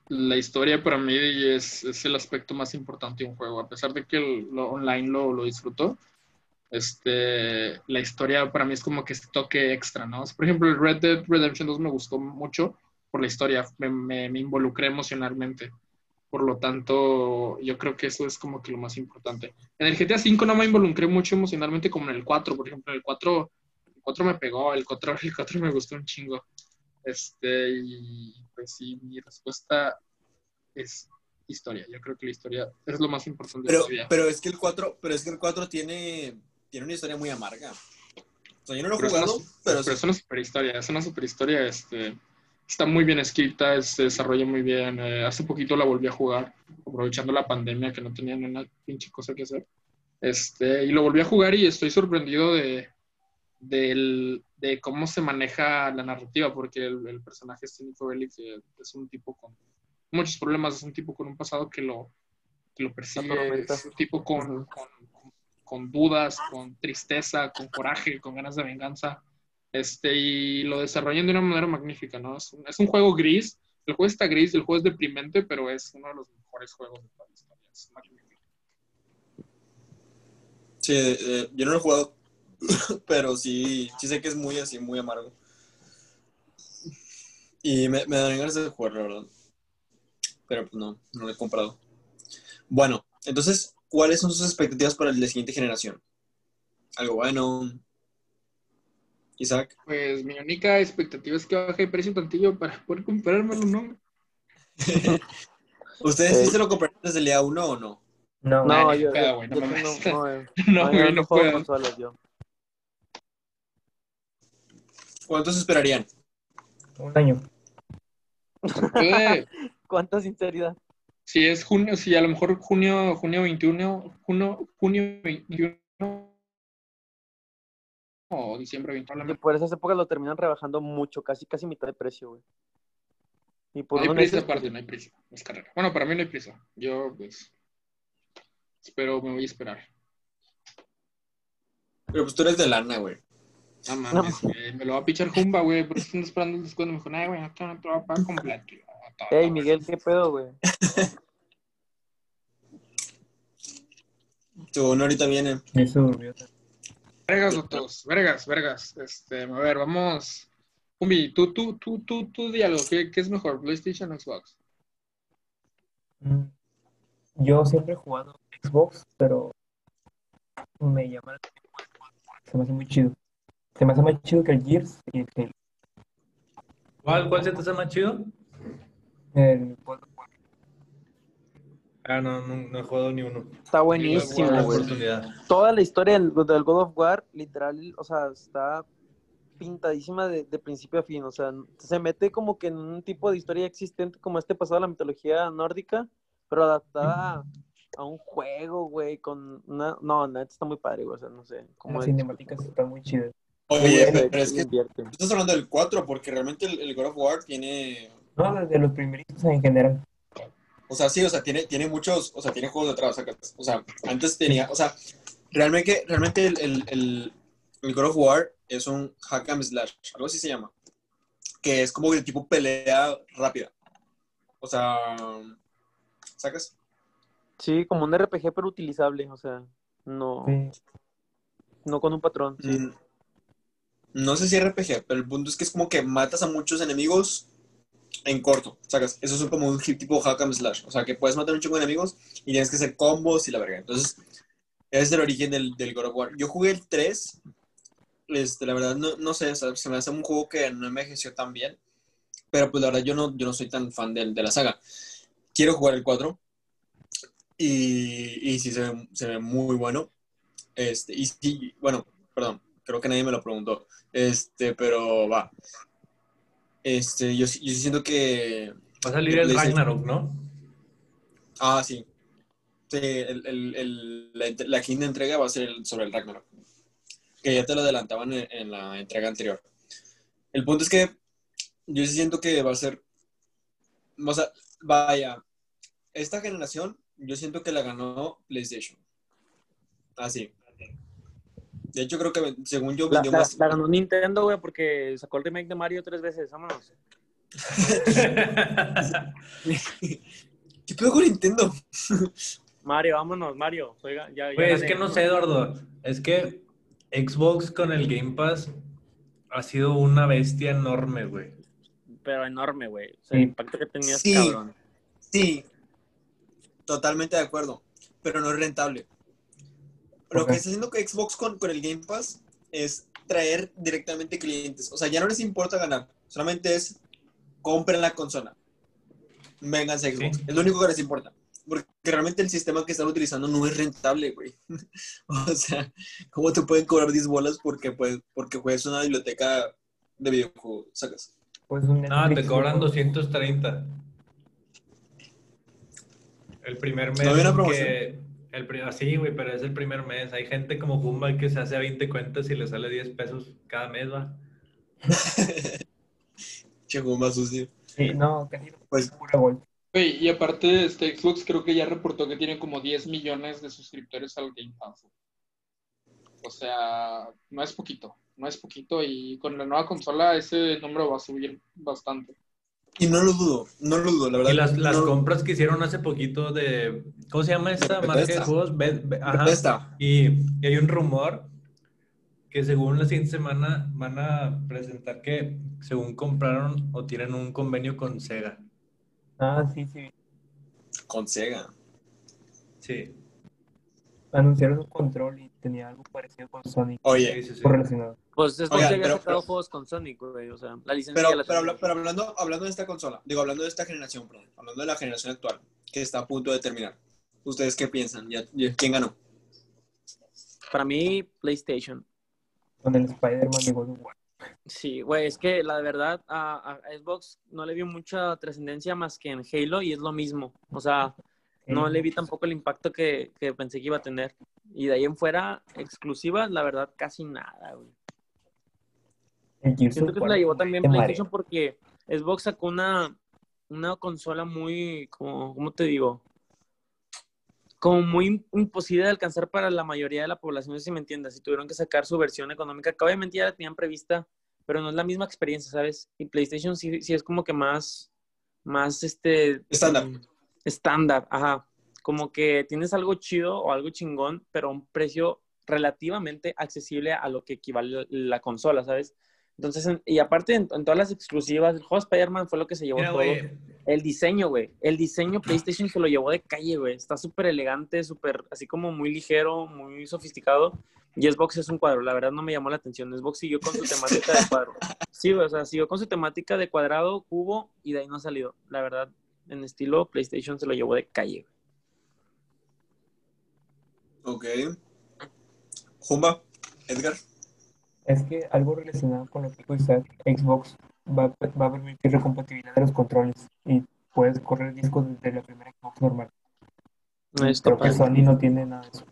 La historia para mí es, es el aspecto más importante de un juego. A pesar de que el- lo online lo, lo disfruto, este, la historia para mí es como que este toque extra, ¿no? Por ejemplo, el Red Dead Redemption 2 me gustó mucho por la historia, me, me, me involucré emocionalmente. Por lo tanto, yo creo que eso es como que lo más importante. En el GTA 5 no me involucré mucho emocionalmente como en el 4, por ejemplo, en el 4, el 4 me pegó, el 4, <laughs> el 4 me gustó un chingo. Este, y pues sí, mi respuesta es historia. Yo creo que la historia es lo más importante Pero, de pero es que el 4, pero es que el 4 tiene, tiene una historia muy amarga. O sea, yo no lo he Pero es una- jugado, pero, Pero es una super historia, es una super historia, este, está muy bien escrita, se desarrolla muy bien. eh, hace poquito la volví a jugar, aprovechando la pandemia que no tenía ni una pinche cosa que hacer. Este, y lo volví a jugar y estoy sorprendido de, del- de cómo se maneja la narrativa, porque el, el personaje este Nico Bellic es un tipo con muchos problemas, es un tipo con un pasado que lo, que lo persigue, es un tipo con, con, con dudas, con tristeza, con coraje, con ganas de venganza. Este, y lo desarrollan de una manera magnífica, ¿no? Es un, juego gris, el juego está gris, el juego es deprimente, pero es uno de los mejores juegos de toda la historia. Es magnífico. sí, eh, yo no lo he jugado, <coughs> pero sí, sí sé que es muy así, muy amargo. Y me, me dan ganas de jugar, la verdad. Pero pues no, no lo he comprado. Bueno, entonces, ¿cuáles son sus expectativas para la siguiente generación? Algo bueno. Isaac. Pues mi única expectativa es que baje de precio tantillo para poder comprármelo, ¿no? <laughs> ¿Ustedes sí Eh. se lo compraron desde el día 1 o no? No, No, yo, güey, no yo tengo- no, eh, <laughs> No, no, yo güey, no puedo. consolas, yo. ¿Cuántos esperarían? un año. Puede- <laughs> ¿Cuánta sinceridad? si es junio, si a lo mejor junio, junio 21, junio, junio 21 o diciembre 21. Y por esas épocas lo terminan rebajando mucho, casi casi mitad de precio, güey. Y por No hay prisa meses, aparte, no hay prisa. Es carrera. Bueno, para mí no hay prisa. Yo, pues, espero, me voy a esperar. Pero pues tú eres de lana, güey. No mames, güey, me lo va a pichar Jumba, güey, pero estoy esperando el descuento. Me dijo, no, güey, no te no te va a pagar completo. "Ah, Ey, güey". Miguel, ¿qué pedo, güey? <laughs> Tu uno ahorita viene. Eso durmió. Vergas, otros, vergas, vergas. Este, a ver, vamos. Jumbi, tú, tú, tú, tú, tú di algo. ¿Qué, qué es mejor, PlayStation o Xbox? Mm. Yo siempre he jugado Xbox, pero me llama la atención. Se me hace muy chido. Se me hace más chido que el Gears y el Halo. ¿Cuál, cuál se te hace más chido? El of. Ah, no, no, no he jugado ni uno. Está buenísimo, la güey. oportunidad. Toda la historia del, del God of War, literal, o sea, está pintadísima de, de principio a fin. O sea, se mete como que en un tipo de historia existente como este pasado de la mitología nórdica, pero adaptada a, a un juego, güey, con una... No, neta, está muy padre, güey, o sea, no sé. Como Las cinemáticas están muy chidas. Oye, pero es que invierte. estás hablando del 4, porque realmente el, el God of War tiene. No, desde los primeritos en general. O sea, sí, o sea, tiene, tiene muchos. O sea, tiene juegos detrás. sacas. O sea, antes tenía. O sea, realmente, realmente el, el, el, el God of War es un hack and slash. Algo así se llama. que es como de tipo pelea rápida. O sea, ¿sacas? Sí, como un RPG, pero utilizable, o sea, no, Sí. no con un patrón. sí. Mm, No sé si RPG, pero el punto es que es como que matas a muchos enemigos en corto, ¿sacas? Eso es como un tipo hack and slash. O sea, que puedes matar un chico de enemigos y tienes que hacer combos y la verga. Entonces, ese es el origen del, del God of War. Yo jugué el 3. Este, la verdad, no, no sé, o sea, se me hace un juego que no envejeció tan bien. Pero pues la verdad, yo no, yo no soy tan fan de, de la saga. Quiero jugar el 4. Y, y sí, se ve, se ve muy bueno. Este, y sí, bueno, perdón, creo que nadie me lo preguntó. Este, pero va. Este, yo, yo siento que. Va a salir el. Ragnarok, ¿no? Ah, sí. Sí, el, el- el- la, la quinta entrega va a ser el- sobre el Ragnarok. Que ya te lo adelantaban en, en la entrega anterior. El punto es que yo sí siento que va a ser. O sea, vaya. Esta generación, yo siento que la ganó PlayStation. Así. De hecho, creo que según yo vendió la- más. la ganó Nintendo, güey, porque sacó el remake de Mario tres veces, vámonos. <laughs> ¿Qué pedo con Nintendo? Mario, vámonos, Mario. Oiga, ya, ya Güey, es que no sé, Eduardo. Es que Xbox con el Game Pass ha sido una bestia enorme, güey. Pero enorme, güey. O sea, el impacto que tenías, Sí. cabrón. Sí, totalmente de acuerdo, pero no es rentable. Lo que está haciendo que Xbox con, con el Game Pass es traer directamente clientes. O sea, ya no les importa ganar, solamente es compren la consola. Vénganse a Xbox. Sí. Es lo único que les importa. Porque realmente el sistema que están utilizando no es rentable, güey. <laughs> o sea, ¿cómo te pueden cobrar 10 bolas porque, pues, porque juegas una biblioteca de videojuegos? ¿Sacas? Pues un No, te cobran ¿no? 230. El primer mes. ¿No había una que- promoción? El pri- ah, sí, güey, pero es el primer mes. Hay gente como Pumba que se hace a 20 cuentas y le sale 10 pesos cada mes, va. <laughs> Che, más sucio. Sí, no, casi no. Pues- pura vuelta. Güey, y aparte, este Xbox creo que ya reportó que tiene como 10 millones de suscriptores al Game Pass. O sea, no es poquito, no es poquito y con la nueva consola ese número va a subir bastante. Y no lo dudo, no lo dudo, la verdad. Y las, las no- compras que hicieron hace poquito de. ¿Cómo se llama esta marca de juegos? Be- Be- ajá. Bethesda. Y, y hay un rumor que según la siguiente semana van a presentar que según compraron o tienen un convenio con Sega. Ah, sí, sí. Con Sega. Sí, Anunciaron un control y tenía algo parecido con Sonic. Oye, sí, sí, relacionado. Pues es Oigan, porque había sacado juegos con Sonic, güey. O sea, la licencia pero, la pero, habla- pero hablando, hablando de esta consola, digo, hablando de esta generación, perdón, hablando de la generación actual, que está a punto de terminar, ¿ustedes qué piensan? ¿Ya, ya- quién ganó? Para mí, PlayStation. Con el Spider-Man de God of War. Sí, güey, es que la verdad a, a Xbox no le vi mucha trascendencia más que en Halo y es lo mismo. O sea, no le vi tampoco el impacto que, que pensé que iba a tener. Y de ahí en fuera, exclusivas, la verdad, casi nada, güey. Siento que se la llevó también. PlayStation porque Xbox sacó una, una consola muy, como, ¿cómo te digo? Como muy imposible de alcanzar para la mayoría de la población, no sé si me entiendes. Si tuvieron que sacar su versión económica, que obviamente ya la tenían prevista, pero no es la misma experiencia, ¿sabes? Y PlayStation sí, sí es como que más, más este... Estándar. Estándar, ajá. Como que tienes algo chido o algo chingón, pero a un precio relativamente accesible a lo que equivale la consola, ¿sabes? Entonces, en- y aparte en, en todas las exclusivas, el juego de Spider-Man fue lo que se llevó Mira, todo. güey, El diseño, güey. El diseño <clears throat> PlayStation se lo llevó de calle, güey. Está súper elegante, súper, así como muy ligero, muy sofisticado. Y Xbox es un cuadro. La verdad no me llamó la atención. Xbox siguió con su temática de cuadro. <laughs> Sí, güey, o sea, siguió con su temática de cuadrado, cubo, y de ahí no ha salido. La verdad, en estilo PlayStation se lo llevó de calle. Ok. Jumba, Edgar. Es que algo relacionado con lo que dijo Xbox va, va a permitir recompatibilidad de los controles y puedes correr discos desde la primera Xbox normal. Está Creo que. Sony no tiene nada de eso.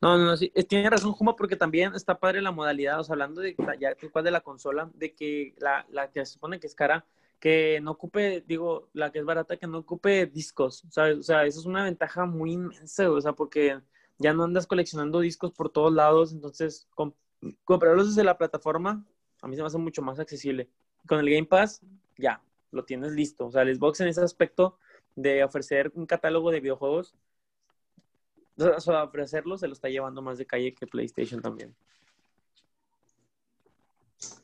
No, no, no, sí, tiene razón Juma porque también está padre la modalidad, o sea, hablando de ya de la consola, de que la, la que se supone que es cara, que no ocupe, digo, la que es barata, que no ocupe discos, ¿sabes? O sea, eso es una ventaja muy inmensa, o sea, porque ya no andas coleccionando discos por todos lados, entonces com- comprarlos desde la plataforma a mí se me hace mucho más accesible. con el Game Pass, ya, lo tienes listo. O sea, el Xbox en ese aspecto de ofrecer un catálogo de videojuegos, o sea, ofrecerlo se lo está llevando más de calle que PlayStation también.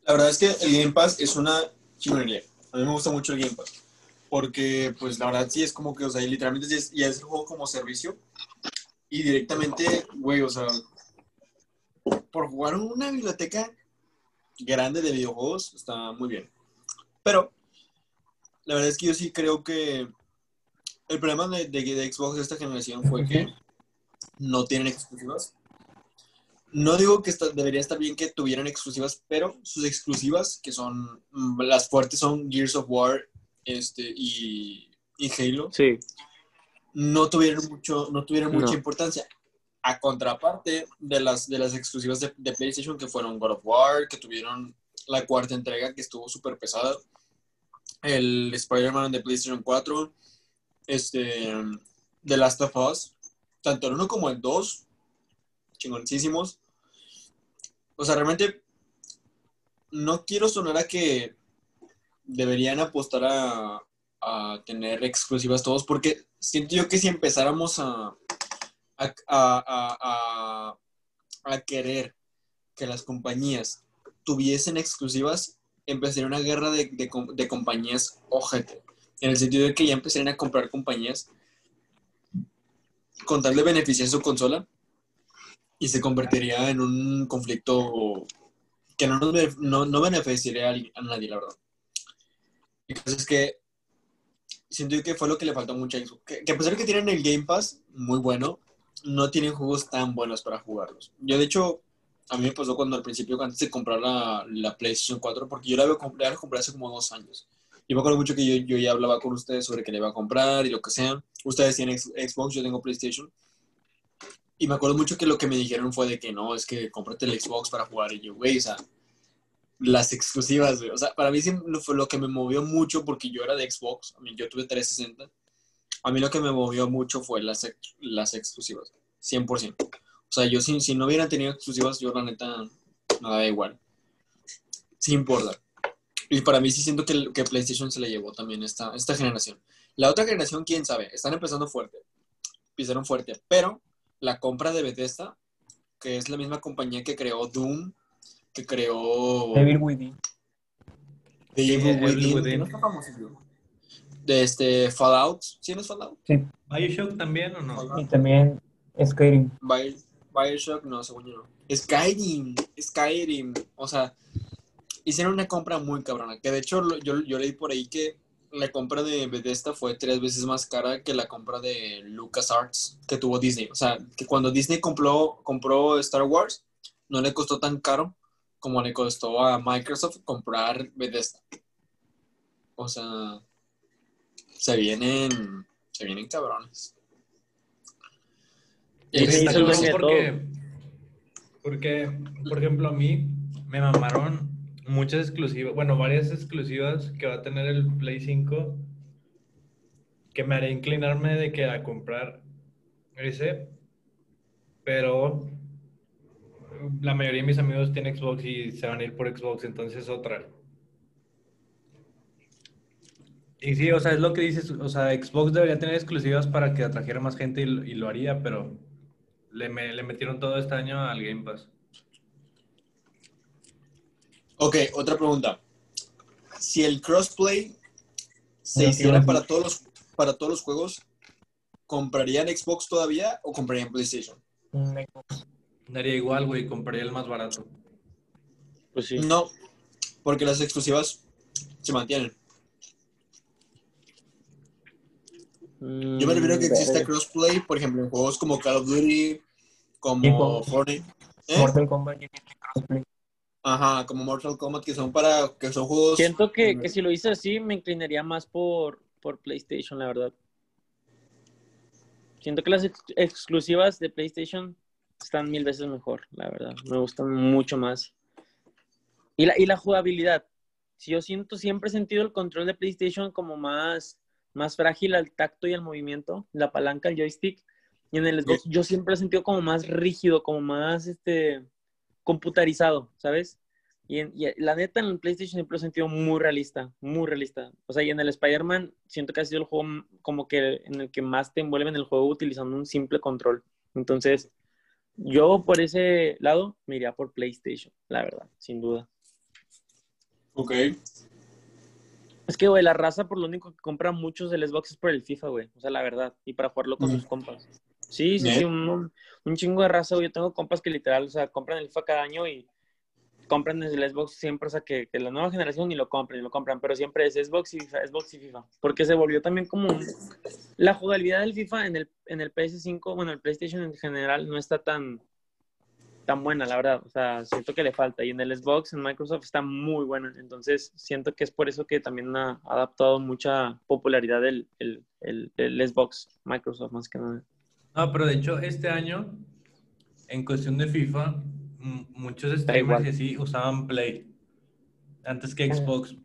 La verdad es que el Game Pass es una chingonería. A mí me gusta mucho el Game Pass. Porque, pues, la verdad sí es como que, o sea, literalmente ya es, ya es el juego como servicio. Y directamente, güey, o sea, por jugar una biblioteca grande de videojuegos está muy bien. Pero, la verdad es que yo sí creo que el problema de, de, de Xbox de esta generación fue que no tienen exclusivas. No digo que está- debería estar bien que tuvieran exclusivas, pero sus exclusivas, que son mm, las fuertes, son Gears of War este, y, y Halo, Sí. no tuvieron, mucho, no tuvieron mucha importancia. A contraparte de las, de las exclusivas de, de PlayStation, que fueron God of War, que tuvieron la cuarta entrega, que estuvo súper pesada, el Spider-Man de PlayStation 4, este, The Last of Us, tanto el 1 como el 2, chingoncísimos. O sea, realmente no quiero sonar a que deberían apostar a, tener exclusivas todos, porque siento yo que si empezáramos a, a, a, a- querer que las compañías tuviesen exclusivas, empezaría una guerra de, de de compañías ojete, en el sentido de que ya empezarían a comprar compañías con tal de beneficiar su consola y se convertiría en un conflicto que no, no, no beneficiaría a, nadie, la verdad. Y pues es que siento que fue lo que le faltó mucho a Xbox. Que, que a pesar de que tienen el Game Pass muy bueno, no tienen juegos tan buenos para jugarlos. Yo, de hecho, a mí me pasó cuando al principio, antes de comprar la, la PlayStation 4, porque yo la, había comp- ya la compré hace como dos años. Yo me acuerdo mucho que yo, yo ya hablaba con ustedes sobre que le iba a comprar y lo que sea. Ustedes tienen Xbox, yo tengo PlayStation. Y me acuerdo mucho que lo que me dijeron fue de que no, es que cómprate el Xbox para jugar. Y yo, güey, o sea, las exclusivas, güey. O sea, para mí sí fue lo que me movió mucho porque yo era de Xbox. A mí, yo tuve 360. A mí lo que me movió mucho fue las, las exclusivas. 100%. O sea, yo si, si no hubieran tenido exclusivas, yo la neta me da igual. Sí importa. Y para mí sí siento que, que PlayStation se le llevó también esta, esta generación. La otra generación, quién sabe, están empezando fuerte. Pisaron fuerte. Pero la compra de Bethesda, que es la misma compañía que creó Doom, que creó Devil Within. The Sí, Evil Evil Within, no. De este Fallout, ¿sí no es Fallout? ¿Bioshock también o no? Y también Skyrim. Bio- Bioshock, no, según yo no. Skyrim, Skyrim, o sea, hicieron una compra muy cabrona, que de hecho yo, yo leí por ahí que la compra de Bethesda fue tres veces más cara que la compra de LucasArts que tuvo Disney. O sea, que cuando Disney compró, compró Star Wars, no le costó tan caro como le costó a Microsoft comprar Bethesda. O sea, se vienen, se vienen cabrones. Sí, Sí, porque, porque, por ejemplo, a mí me mamaron muchas exclusivas, bueno, varias exclusivas que va a tener el Play 5 que me haré inclinarme de que a comprar ese, pero la mayoría de mis amigos tienen Xbox y se van a ir por Xbox, entonces otra. Y sí, o sea, es lo que dices, o sea, Xbox debería tener exclusivas para que atrajera más gente y, lo- y lo haría, pero le, me- le metieron todo este año al Game Pass. Ok, otra pregunta. Si el crossplay se No, hiciera para todos los para todos los juegos, ¿comprarían Xbox todavía o comprarían PlayStation? Xbox. Daría igual, güey, compraría el más barato. Pues sí. No, porque las exclusivas se mantienen. Yo me refiero a que exista crossplay, por ejemplo, en juegos como Call of Duty, como Fortnite. ¿eh? Mortal Kombat ya tiene crossplay. Ajá, como Mortal Kombat, que son para que son juegos. Siento que, que si lo hice así, me inclinaría más por, por PlayStation, la verdad. Siento que las ex- exclusivas de PlayStation están mil veces mejor, la verdad. Me gustan mucho más. Y la, y la jugabilidad. Si yo siento, siempre he sentido el control de PlayStation como más, más frágil al tacto y al movimiento, la palanca, el joystick. Y en el Xbox yo siempre he sentido como más rígido, como más este computarizado, ¿sabes? Y, en- y la neta, en el PlayStation siempre lo he sentido muy realista, muy realista. O sea, y en el Spider-Man siento que ha sido el juego como que en el que más te envuelve en el juego utilizando un simple control. Entonces, yo por ese lado me iría por PlayStation, la verdad, sin duda. Ok. Es que, güey, la raza por lo único que compra muchos del Xbox es por el FIFA, güey. O sea, la verdad. Y para jugarlo con Ujú. sus compas. Sí, sí, ¿Eh? sí. Un, un chingo de raza. Yo tengo compas que literal, o sea, compran el FIFA cada año y compran desde el Xbox siempre, o sea, que, que la nueva generación ni lo compran, ni lo compran. Pero siempre es Xbox y FIFA, Xbox y FIFA. Porque se volvió también como un- La jugabilidad del FIFA en el, en el PS5, bueno, el PlayStation en general no está tan tan buena, la verdad. O sea, siento que le falta. Y en el Xbox, en Microsoft, está muy buena. Entonces, siento que es por eso que también ha adaptado mucha popularidad el, el, el, el Xbox, Microsoft más que nada. No, pero de hecho, este año, en cuestión de FIFA, muchos streamers y así usaban Play antes que Xbox.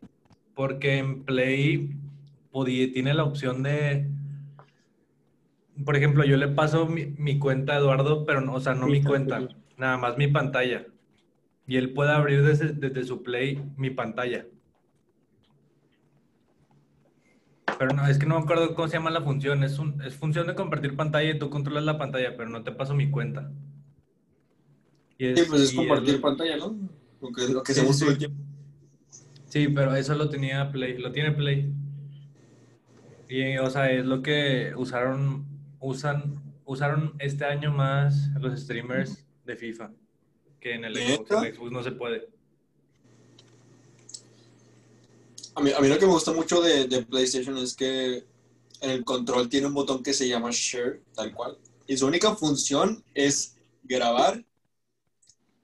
Porque en Play podía, tiene la opción de. Por ejemplo, yo le paso mi, mi cuenta a Eduardo, pero no, o sea, no mi cuenta, sí. nada más mi pantalla. Y él puede abrir desde, desde su Play mi pantalla. Pero no, es que no me acuerdo cómo se llama la función. Es, un, es función de compartir pantalla y tú controlas la pantalla, pero no te paso mi cuenta. Y Sí, pues es y compartir lo- pantalla, ¿no? Lo que, lo que Sí, hacemos sí. todo el tiempo. Sí, pero eso lo tenía Play, lo tiene Play. Y, o sea, es lo que usaron, usan, usaron este año más los streamers de FIFA que en el Xbox. El Xbox no se puede. A mí, a mí lo que me gusta mucho de, de PlayStation es que el control tiene un botón que se llama Share, tal cual. Y su única función es grabar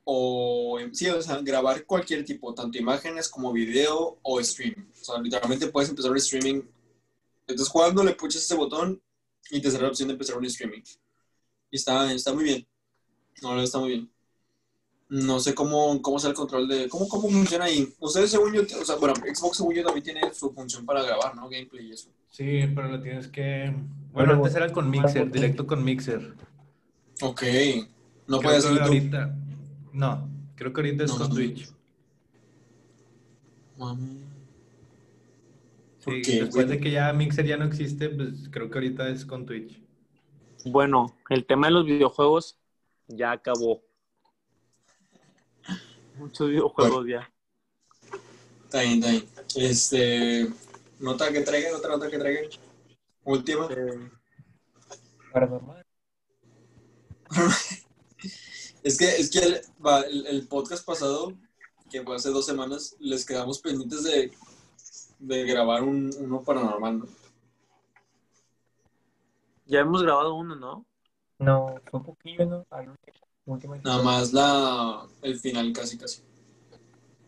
o, sí, o sea, grabar cualquier tipo, tanto imágenes como video o stream. O sea, literalmente puedes empezar un streaming. Estás jugando, le puchas ese botón y te sale la opción de empezar un streaming. Y está, está muy bien. No, está muy bien. No sé cómo, cómo sea el control de. ¿Cómo, cómo funciona ahí? Ustedes, según yo, o sea, bueno, Xbox, según yo, también tiene su función para grabar, ¿no? Gameplay y eso. Sí, pero lo tienes que... Bueno, Bueno, antes era con Mixer, bueno, directo con Mixer. Ok. No Creo puedes YouTube. ahorita... No, creo que ahorita es No, con no. Twitch. Mami. Sí, Ok, después de que ya Mixer ya no existe, pues creo que ahorita es con Twitch. Bueno, el tema de los videojuegos ya acabó. Muchos videojuegos ya. Está bien, está bien. Este. Nota que traigan, otra nota que traigan. Última. Eh, Paranormal. <laughs> Es que, es que el, va, el, el podcast pasado, que fue hace dos semanas, les quedamos pendientes de, de grabar un, uno paranormal, ¿no? ya hemos grabado uno, ¿no? No, fue poquillo, ¿no? Al último. Nada más la, el final casi, casi.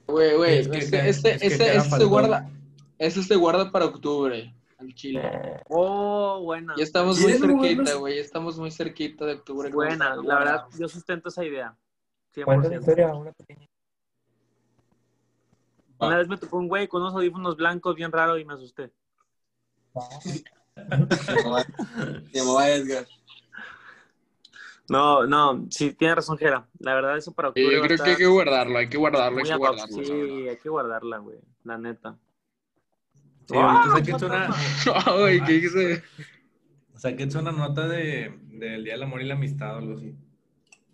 Güey, güey, Es que ese, queda- ese, es que ese- queda ese se guarda, ese se guarda para octubre, al chile. Eh, Oh, buena. Ya estamos muy ¿Quieren cerquita, güey, ya estamos muy cerquita de octubre. Buena, la verdad, yo sustento esa idea. Cuenta la 100%. historia, una pequeña. Va. Una vez me tocó un güey con unos audífonos blancos bien raro y me asusté. <laughs> Llamaba Edgar. No, no, sí, tiene razón, Jera. La verdad, eso para Sí, octubre. yo va a creo que hay que guardarlo, hay que guardarlo, hay que guardarlo. Sí, hay que guardarla, güey. La neta. Sí, Ah, ahorita sáquense una, verdad. <laughs> Ay, ¿qué hice? una nota de, del Día del Amor y la Amistad o algo así.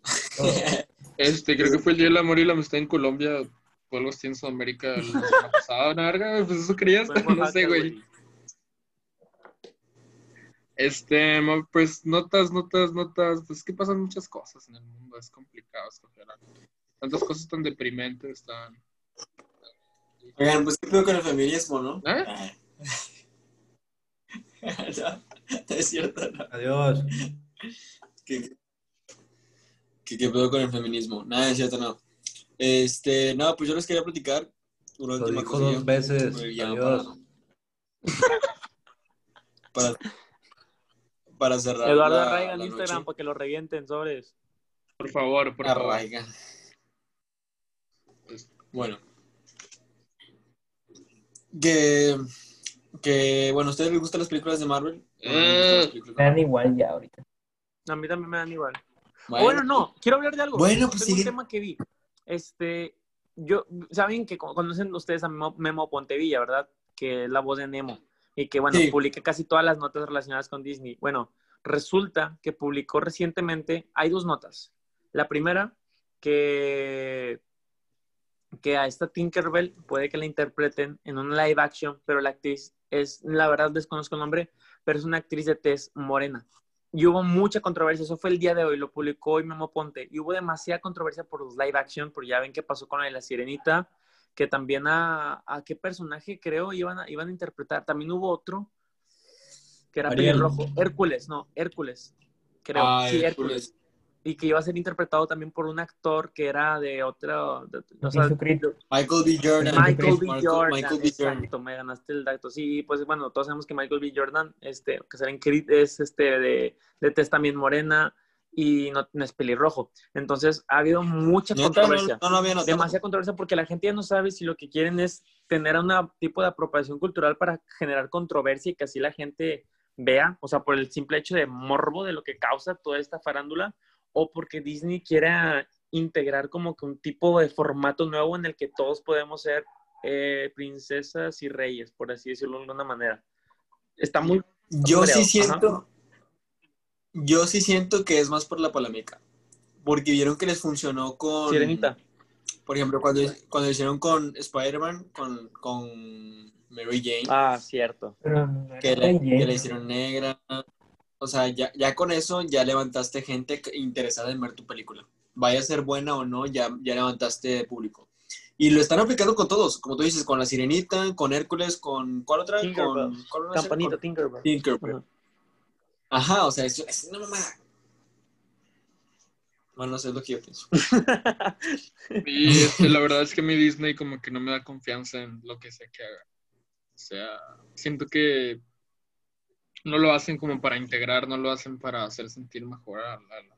<laughs> Este, creo que fue el Día del Amor y la Amistad en Colombia, o algo así en Sudamérica la semana pasada, una <laughs> verga, pues eso creías, no sé, güey. Este, pues notas, notas, notas, pues que pasan muchas cosas en el mundo, es complicado escoger algo. Tantas cosas tan deprimentes, tan... Oigan, pues qué pedo con el feminismo, ¿no? ¿Eh? no, <laughs> no es cierto, no. Adiós. ¿Qué, qué, qué pedo con el feminismo? Nada, es cierto, no. Este, no, pues yo les quería platicar una Lo última dijo dos veces. Adiós. Para, para, para cerrar. Eduardo la- Arraiga en Instagram noche. para que lo revienten, sobres. Por favor, por favor. Arraiga. Bueno. Que, que, bueno, ¿a ustedes les gustan las películas de Marvel? ¿O no les gustan las películas de Me dan igual ya ahorita. A mí también me dan igual. Bueno, no, quiero hablar de algo. Bueno, pues Tengo un tema que vi. Este, yo, saben que co- conocen ustedes a Memo, Memo Pontevilla, ¿verdad? Que es la voz de Nemo y que, bueno, Sí. publica casi todas las notas relacionadas con Disney. Bueno, resulta que publicó recientemente, hay dos notas. La primera, que, que a esta Tinkerbell puede que la interpreten en un live action, pero la actriz es, la verdad desconozco el nombre, pero es una actriz de tez morena. Y hubo mucha controversia, eso fue el día de hoy, lo publicó hoy Memo Ponte, y hubo demasiada controversia por los live action, porque ya ven qué pasó con la de la sirenita, que también a, a qué personaje creo iban a, iban a interpretar. También hubo otro que era Ariel. pelirrojo, Hércules, no, Hércules, creo, Ah, sí, Hércules. Hércules. Y que iba a ser interpretado también por un actor que era de otro, de- o sea. Michael B. Jordan. Michael B. Jordan, Michael B. Jordan. exacto, me ganaste el dato. Sí, pues bueno, todos sabemos que Michael B. Jordan, este, que sale en Creed, es este de, de tez también morena y no, no es pelirrojo. Entonces, ha habido mucha controversia. No, no. Demasiada controversia porque la gente ya no sabe si lo que quieren es tener un tipo de apropiación cultural para generar controversia y que así la gente vea, o sea, por el simple hecho de morbo de lo que causa toda esta farándula, o porque Disney quiera integrar como que un tipo de formato nuevo en el que todos podemos ser eh, princesas y reyes, por así decirlo de alguna manera. Está muy... Yo sí Creo, siento, yo sí siento que es más por la polémica. Porque vieron que les funcionó con... Sirenita. Por ejemplo, cuando, cuando hicieron con Spider-Man, con, con Mary Jane, Ah, cierto. Que, le, hicieron negra. O sea, ya, ya con eso ya levantaste gente interesada en ver tu película. Vaya a ser buena o no, ya, ya levantaste público. Y lo están aplicando con todos, como tú dices, con la Sirenita, con Hércules, con... ¿Cuál otra? Tinkerbell. Con, ¿cuál? Campanita, Con Tinkerbell. Tinkerbell. Ajá, o sea, es, es una mamada. Bueno, eso es lo que yo pienso. <laughs> Y este, la verdad es que mi Disney como que no me da confianza en lo que sea que haga. O sea, siento que no lo hacen como para integrar, no lo hacen para hacer sentir mejor a la,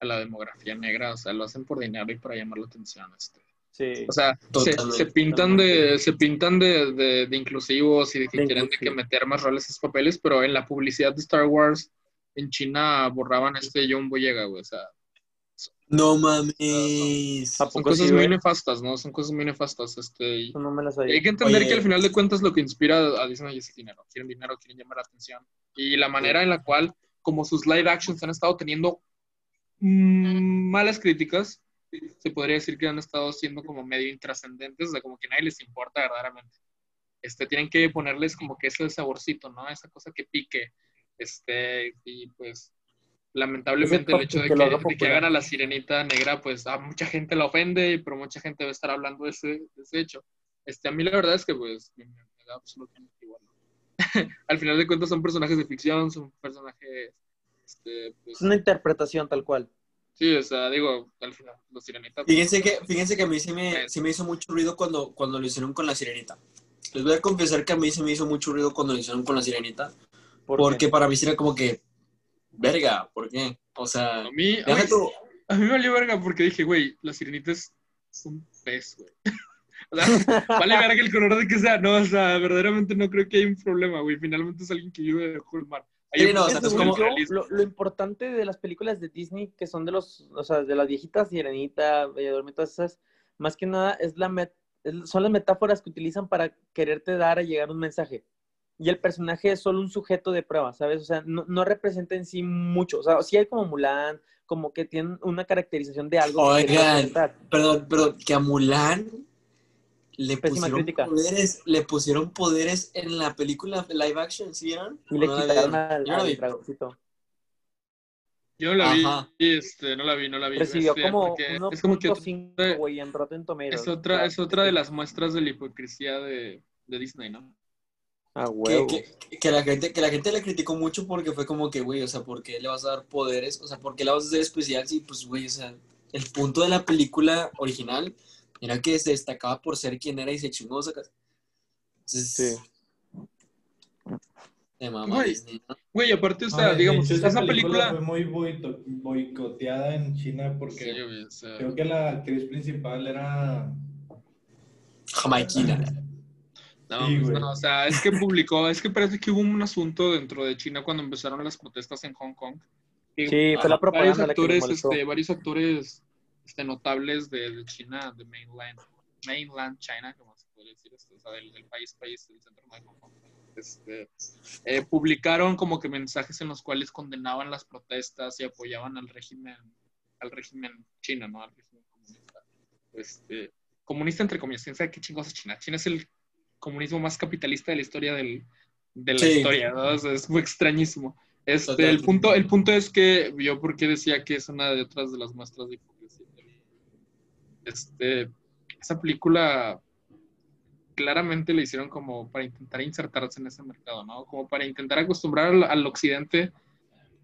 a la demografía negra, o sea, lo hacen por dinero y para llamar la atención. Este. Sí. O sea, se, se pintan de, se pintan de, de- de inclusivos y de que De quieren de que meter más roles a esos papeles, pero en la publicidad de Star Wars en China borraban este John Boyega, güey. O sea, No mames. ¿A son cosas sí, muy nefastas, ¿no? Son cosas muy nefastas. Este, y- no me las hay que entender Oye. que al final de cuentas lo que inspira a Disney es el dinero. Quieren dinero, quieren llamar la atención. Y la manera en la cual, como sus live actions han estado teniendo mm, malas críticas, se podría decir que han estado siendo como medio intrascendentes, o sea, como que nadie les importa verdaderamente. Este, tienen que ponerles como que ese saborcito, ¿no? Esa cosa que pique. Este, y pues, lamentablemente el hecho de que que, de hagan a la sirenita negra, pues a mucha gente la ofende, pero mucha gente debe estar hablando de ese, de ese hecho. Este, a mí la verdad es que pues me, me da absolutamente igual. <laughs> Al final de cuentas son personajes de ficción, son personajes, este, pues, Es una interpretación tal cual. Sí, o sea, digo, al final los sirenitas. Fíjense que, fíjense que a mí sí me, sí me hizo mucho ruido cuando, cuando lo hicieron con la sirenita. Les voy a confesar que a mí sí me hizo mucho ruido cuando lo hicieron con la sirenita. ¿Por Porque qué? para mí era como que, verga, ¿por qué? O sea, A mí, a mí, tú- a mí me valió verga porque dije, güey, la sirenita es un pez, güey. <laughs> O sea, vale verga el color de que sea, no, o sea, verdaderamente no creo que haya un problema, güey. Finalmente es alguien que vive debajo del mar. Sí, un no, o sea, proceso es como- yo, lo, lo importante de las películas de Disney, que son de los, o sea, de las viejitas, Sirenita, Bella Durmiente, todas esas, más que nada es la met- son las metáforas que utilizan para quererte dar a llegar un mensaje. Y el personaje es solo un sujeto de prueba, ¿sabes? O sea, no, no representa en sí mucho. O sea, sí hay como Mulan, como que tienen una caracterización de algo. Oigan, perdón, pero que a Mulan le Pésima pusieron crítica. poderes, le pusieron poderes en la película live action, ¿sí vieron? Y le ¿O no la quitaron al, Yo no la al vi. dragoncito. Yo no la vi, Ajá. este, no la vi, no la vi. Recibió este, como porque es como que 1.5, güey, en Rotten Tomatoes. es otra, es otra de las muestras de la hipocresía de, de Disney, ¿no? Ah, Que, que, que la gente, que la gente le criticó mucho porque fue como que, güey, o sea, ¿por qué le vas a dar poderes? O sea, ¿por qué la vas a hacer especial? Sí, pues, güey, o sea, el punto de la película original era que se destacaba por ser quien era y se chingó, sacas. Entonces, de mamá Güey. Disney, ¿no? Güey, aparte, o sea, digamos, hecho, esa película... fue muy boicoteada en China porque Sí, o sea, creo que la actriz principal era Jamaiquina. No, Sí, pues no, o sea, es que publicó, es que parece que hubo un asunto dentro de China cuando empezaron las protestas en Hong Kong. Sí, fue la varios propaganda la actores, molestó. este, varios actores este, notables de, de China, de mainland, mainland China, como se puede decir esto, o sea, del, del país, país, del centro de Hong Kong, este, eh, publicaron como que mensajes en los cuales condenaban las protestas y apoyaban al régimen, al régimen chino, ¿no? Al régimen comunista. Este, comunista entre comillas, ¿quién sabe qué chingos es China? China es el comunismo más capitalista de la historia del, de la Sí. historia, ¿no? O sea, es muy extrañísimo. Este, el, punto, el punto es que yo porque decía que es una de otras de las muestras de. Este, esa película claramente le hicieron como para intentar insertarse en ese mercado, ¿no? Como para intentar acostumbrar al, al occidente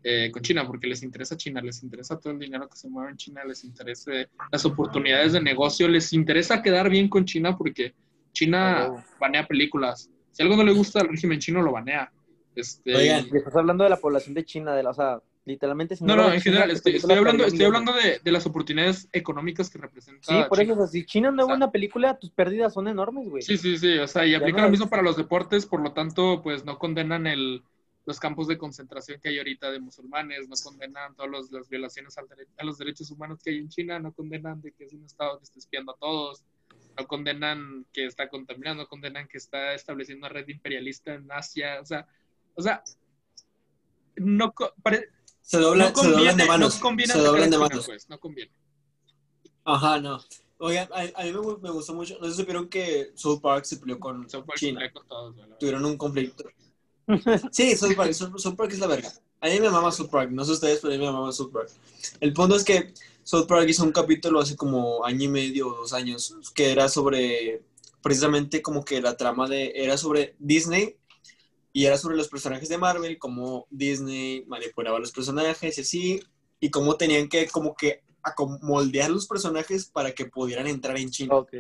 eh, con China, porque les interesa China, les interesa todo el dinero que se mueve en China, les interesa las oportunidades de negocio, les interesa quedar bien con China porque China Ah, banea películas. Si algo no le gusta al régimen chino, lo banea. Este, Oigan, Y estás hablando de la población de China, de la, o sea, literalmente... si no, no, ves en general, estoy, hablando, estoy hablando de, de las oportunidades económicas que representa. Sí, por China. eso, si China no O es buena película, tus pérdidas son enormes, güey. Sí, sí, sí, o sea, y aplica no lo es- mismo para los deportes, por lo tanto, pues no condenan el, los campos de concentración que hay ahorita de musulmanes, no condenan todas las violaciones al dere- a los derechos humanos que hay en China, no condenan de que es un Estado que está espiando a todos, no condenan que está contaminando, no condenan que está estableciendo una red imperialista en Asia, o sea, o sea, no, pare- se doblan, no se doblan conviene, de manos. no conviene se doblan de manos. pues, no conviene. Ajá, no. Oigan, a, a mí me, me gustó mucho. No sé si supieron que South Park se peleó con South Park China. con todos. Tuvieron un conflicto. <laughs> Sí, South Park, South, South Park es la verga. A mí me mama South Park, no sé ustedes, pero a mí me mama South Park. El punto es que South Park hizo un capítulo hace como año y medio o dos años que era sobre, precisamente como que la trama de, era sobre Disney y era sobre los personajes de Marvel, cómo Disney manipulaba a los personajes y así, y cómo tenían que como que moldear los personajes para que pudieran entrar en China. Ok.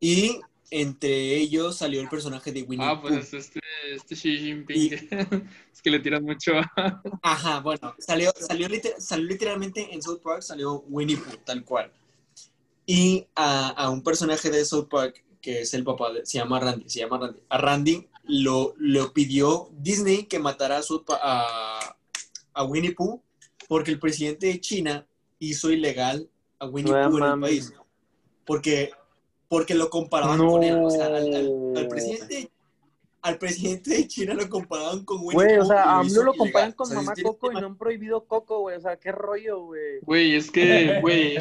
Y entre ellos salió el personaje de Winnie Ah, Pooh. pues este, este Xi Jinping, <laughs> es que le tiran mucho a... <laughs> Ajá, bueno, salió, salió, liter- salió literalmente en South Park, salió Winnie Pooh, tal cual. Y a, a un personaje de South Park, que es el papá, de- se llama Randy, se llama Randy. A Randy lo, lo pidió Disney que matara a, Pa- a, a Winnie Pooh porque el presidente de China hizo ilegal a Winnie No Pooh en el país. Porque, porque lo comparaban No. con él. O sea, al, al- al presidente, al presidente de China lo comparaban con Winnie Güey, Pooh. o sea, a AMLO lo comparan O con sea, Mamá si Coco y no han prohibido Coco, güey. O sea, qué rollo, güey. Güey, es que, <laughs> güey,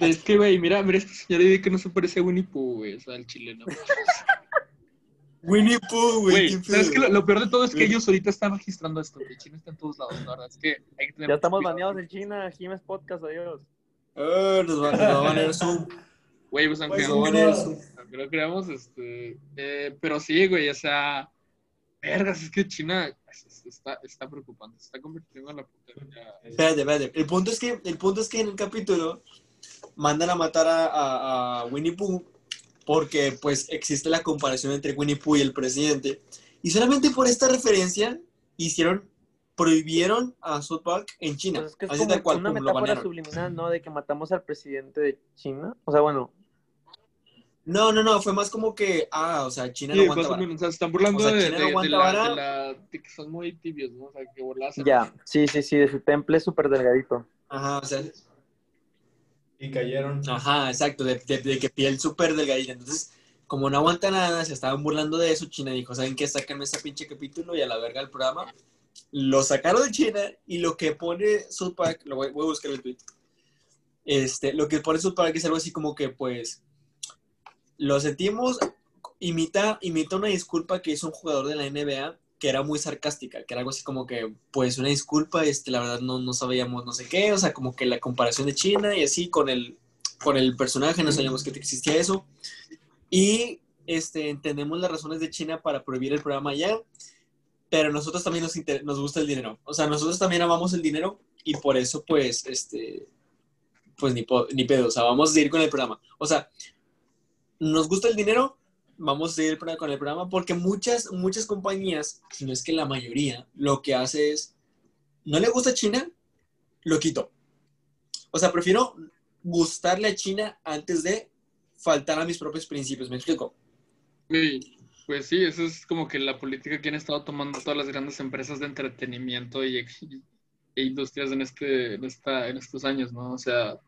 es que, güey, mira, mira este señor y di que no se parece a Winnie Pooh, güey, o sea, el chileno. <laughs> Winnie Pooh, güey. ¿sabes qué? Lo, lo peor de todo es que ellos ahorita están registrando esto, güey, China está en todos lados, la verdad, es que hay que tener Ya estamos cuidado. baneados en China. Jiménez Podcast, adiós. Ah, nos va, nos va a banear Zoom. Güey, pues aunque Nos no, va a banear Zoom. Aunque no creamos, este, eh, pero sí, güey, o sea, vergas, es que China es- es- está, está preocupante, se está convirtiendo en la potencia. Espérate, espérate. El punto es que, el punto es que en el capítulo mandan a matar a, a- a Winnie Pooh porque pues existe la comparación entre Winnie Pooh y el presidente. Y solamente por esta referencia hicieron, prohibieron a South Park en China. Pues es que es Así como tal cual, una metáfora subliminal, ¿no? De que matamos al presidente de China. O sea, bueno, No, no, no, fue más como que, ah, o sea, China Sí, no aguanta o vara. menos, o sea, se están burlando O sea, de, China no de- de aguanta la, vara. de la- de que son muy tibios, ¿no? O sea, que voladas. ya. Sí, sí, sí, de su temple súper delgadito. Ajá, o sea, Y cayeron. Ajá, exacto, de, de- de que piel súper delgadita. Entonces, como no aguanta nada, se estaban burlando de eso. China dijo, ¿saben qué? Sáquenme ese pinche capítulo y a la verga el programa. Lo sacaron de China y lo que pone South Park, lo voy, voy a buscar el tweet. Este, lo que pone South Park es algo así como que, pues, lo sentimos, imita, imita una disculpa que hizo un jugador de la NBA que era muy sarcástica, que era algo así como que, pues, una disculpa, este, la verdad no, no sabíamos no sé qué, o sea, como que la comparación de China y así con el, con el personaje, no sabíamos que existía eso. Y este, entendemos las razones de China para prohibir el programa allá, pero nosotros también nos, inter- nos gusta el dinero. O sea, nosotros también amamos el dinero y por eso, pues, este, pues ni, ni pedo, o sea, vamos a seguir con el programa. O sea, nos gusta el dinero, vamos a pro- con el programa porque muchas, muchas compañías, si no es que la mayoría, lo que hace es, no le gusta China, lo quito. O sea, prefiero gustarle a China antes de faltar a mis propios principios, ¿me explico? Güey, Pues sí, eso es como que la política que han estado tomando todas las grandes empresas de entretenimiento y e industrias en este, en esta, en estos años, ¿no? O sea,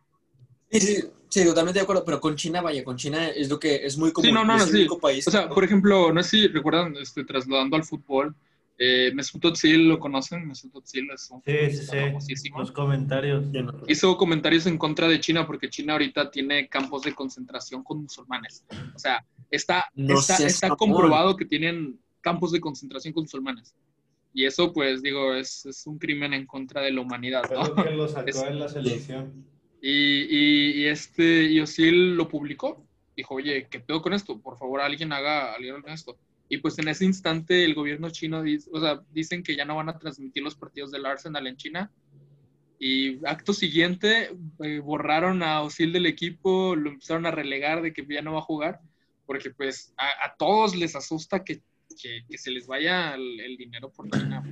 Sí, sí, sí, totalmente de acuerdo, pero con China, vaya, con China es lo que es muy común. Sí, no, no, es no, el sí. único país. O sea, por ejemplo, no sé si recuerdan, este, trasladando al fútbol, eh, Mesut Özil, ¿lo conocen? Mesut Özil es un Sí, sí, famosísimo. Los comentarios. Hizo comentarios en contra de China porque China ahorita tiene campos de concentración con musulmanes. O sea, está, No está, está comprobado que tienen campos de concentración con musulmanes. Y eso, pues, digo, es, es un crimen en contra de la humanidad, ¿no? lo que lo sacó <laughs> Es- de la selección. Y, y, y este, lo publicó. Dijo, oye, ¿qué pedo con esto? Por favor, alguien haga, alguien haga esto. Y pues en ese instante el gobierno chino, dice, o sea, dicen que ya no van a transmitir los partidos del Arsenal en China. Y acto siguiente, eh, borraron a Özil del equipo, lo empezaron a relegar de que ya no va a jugar, porque pues a, a todos les asusta que, que, que se les vaya el, el dinero por China.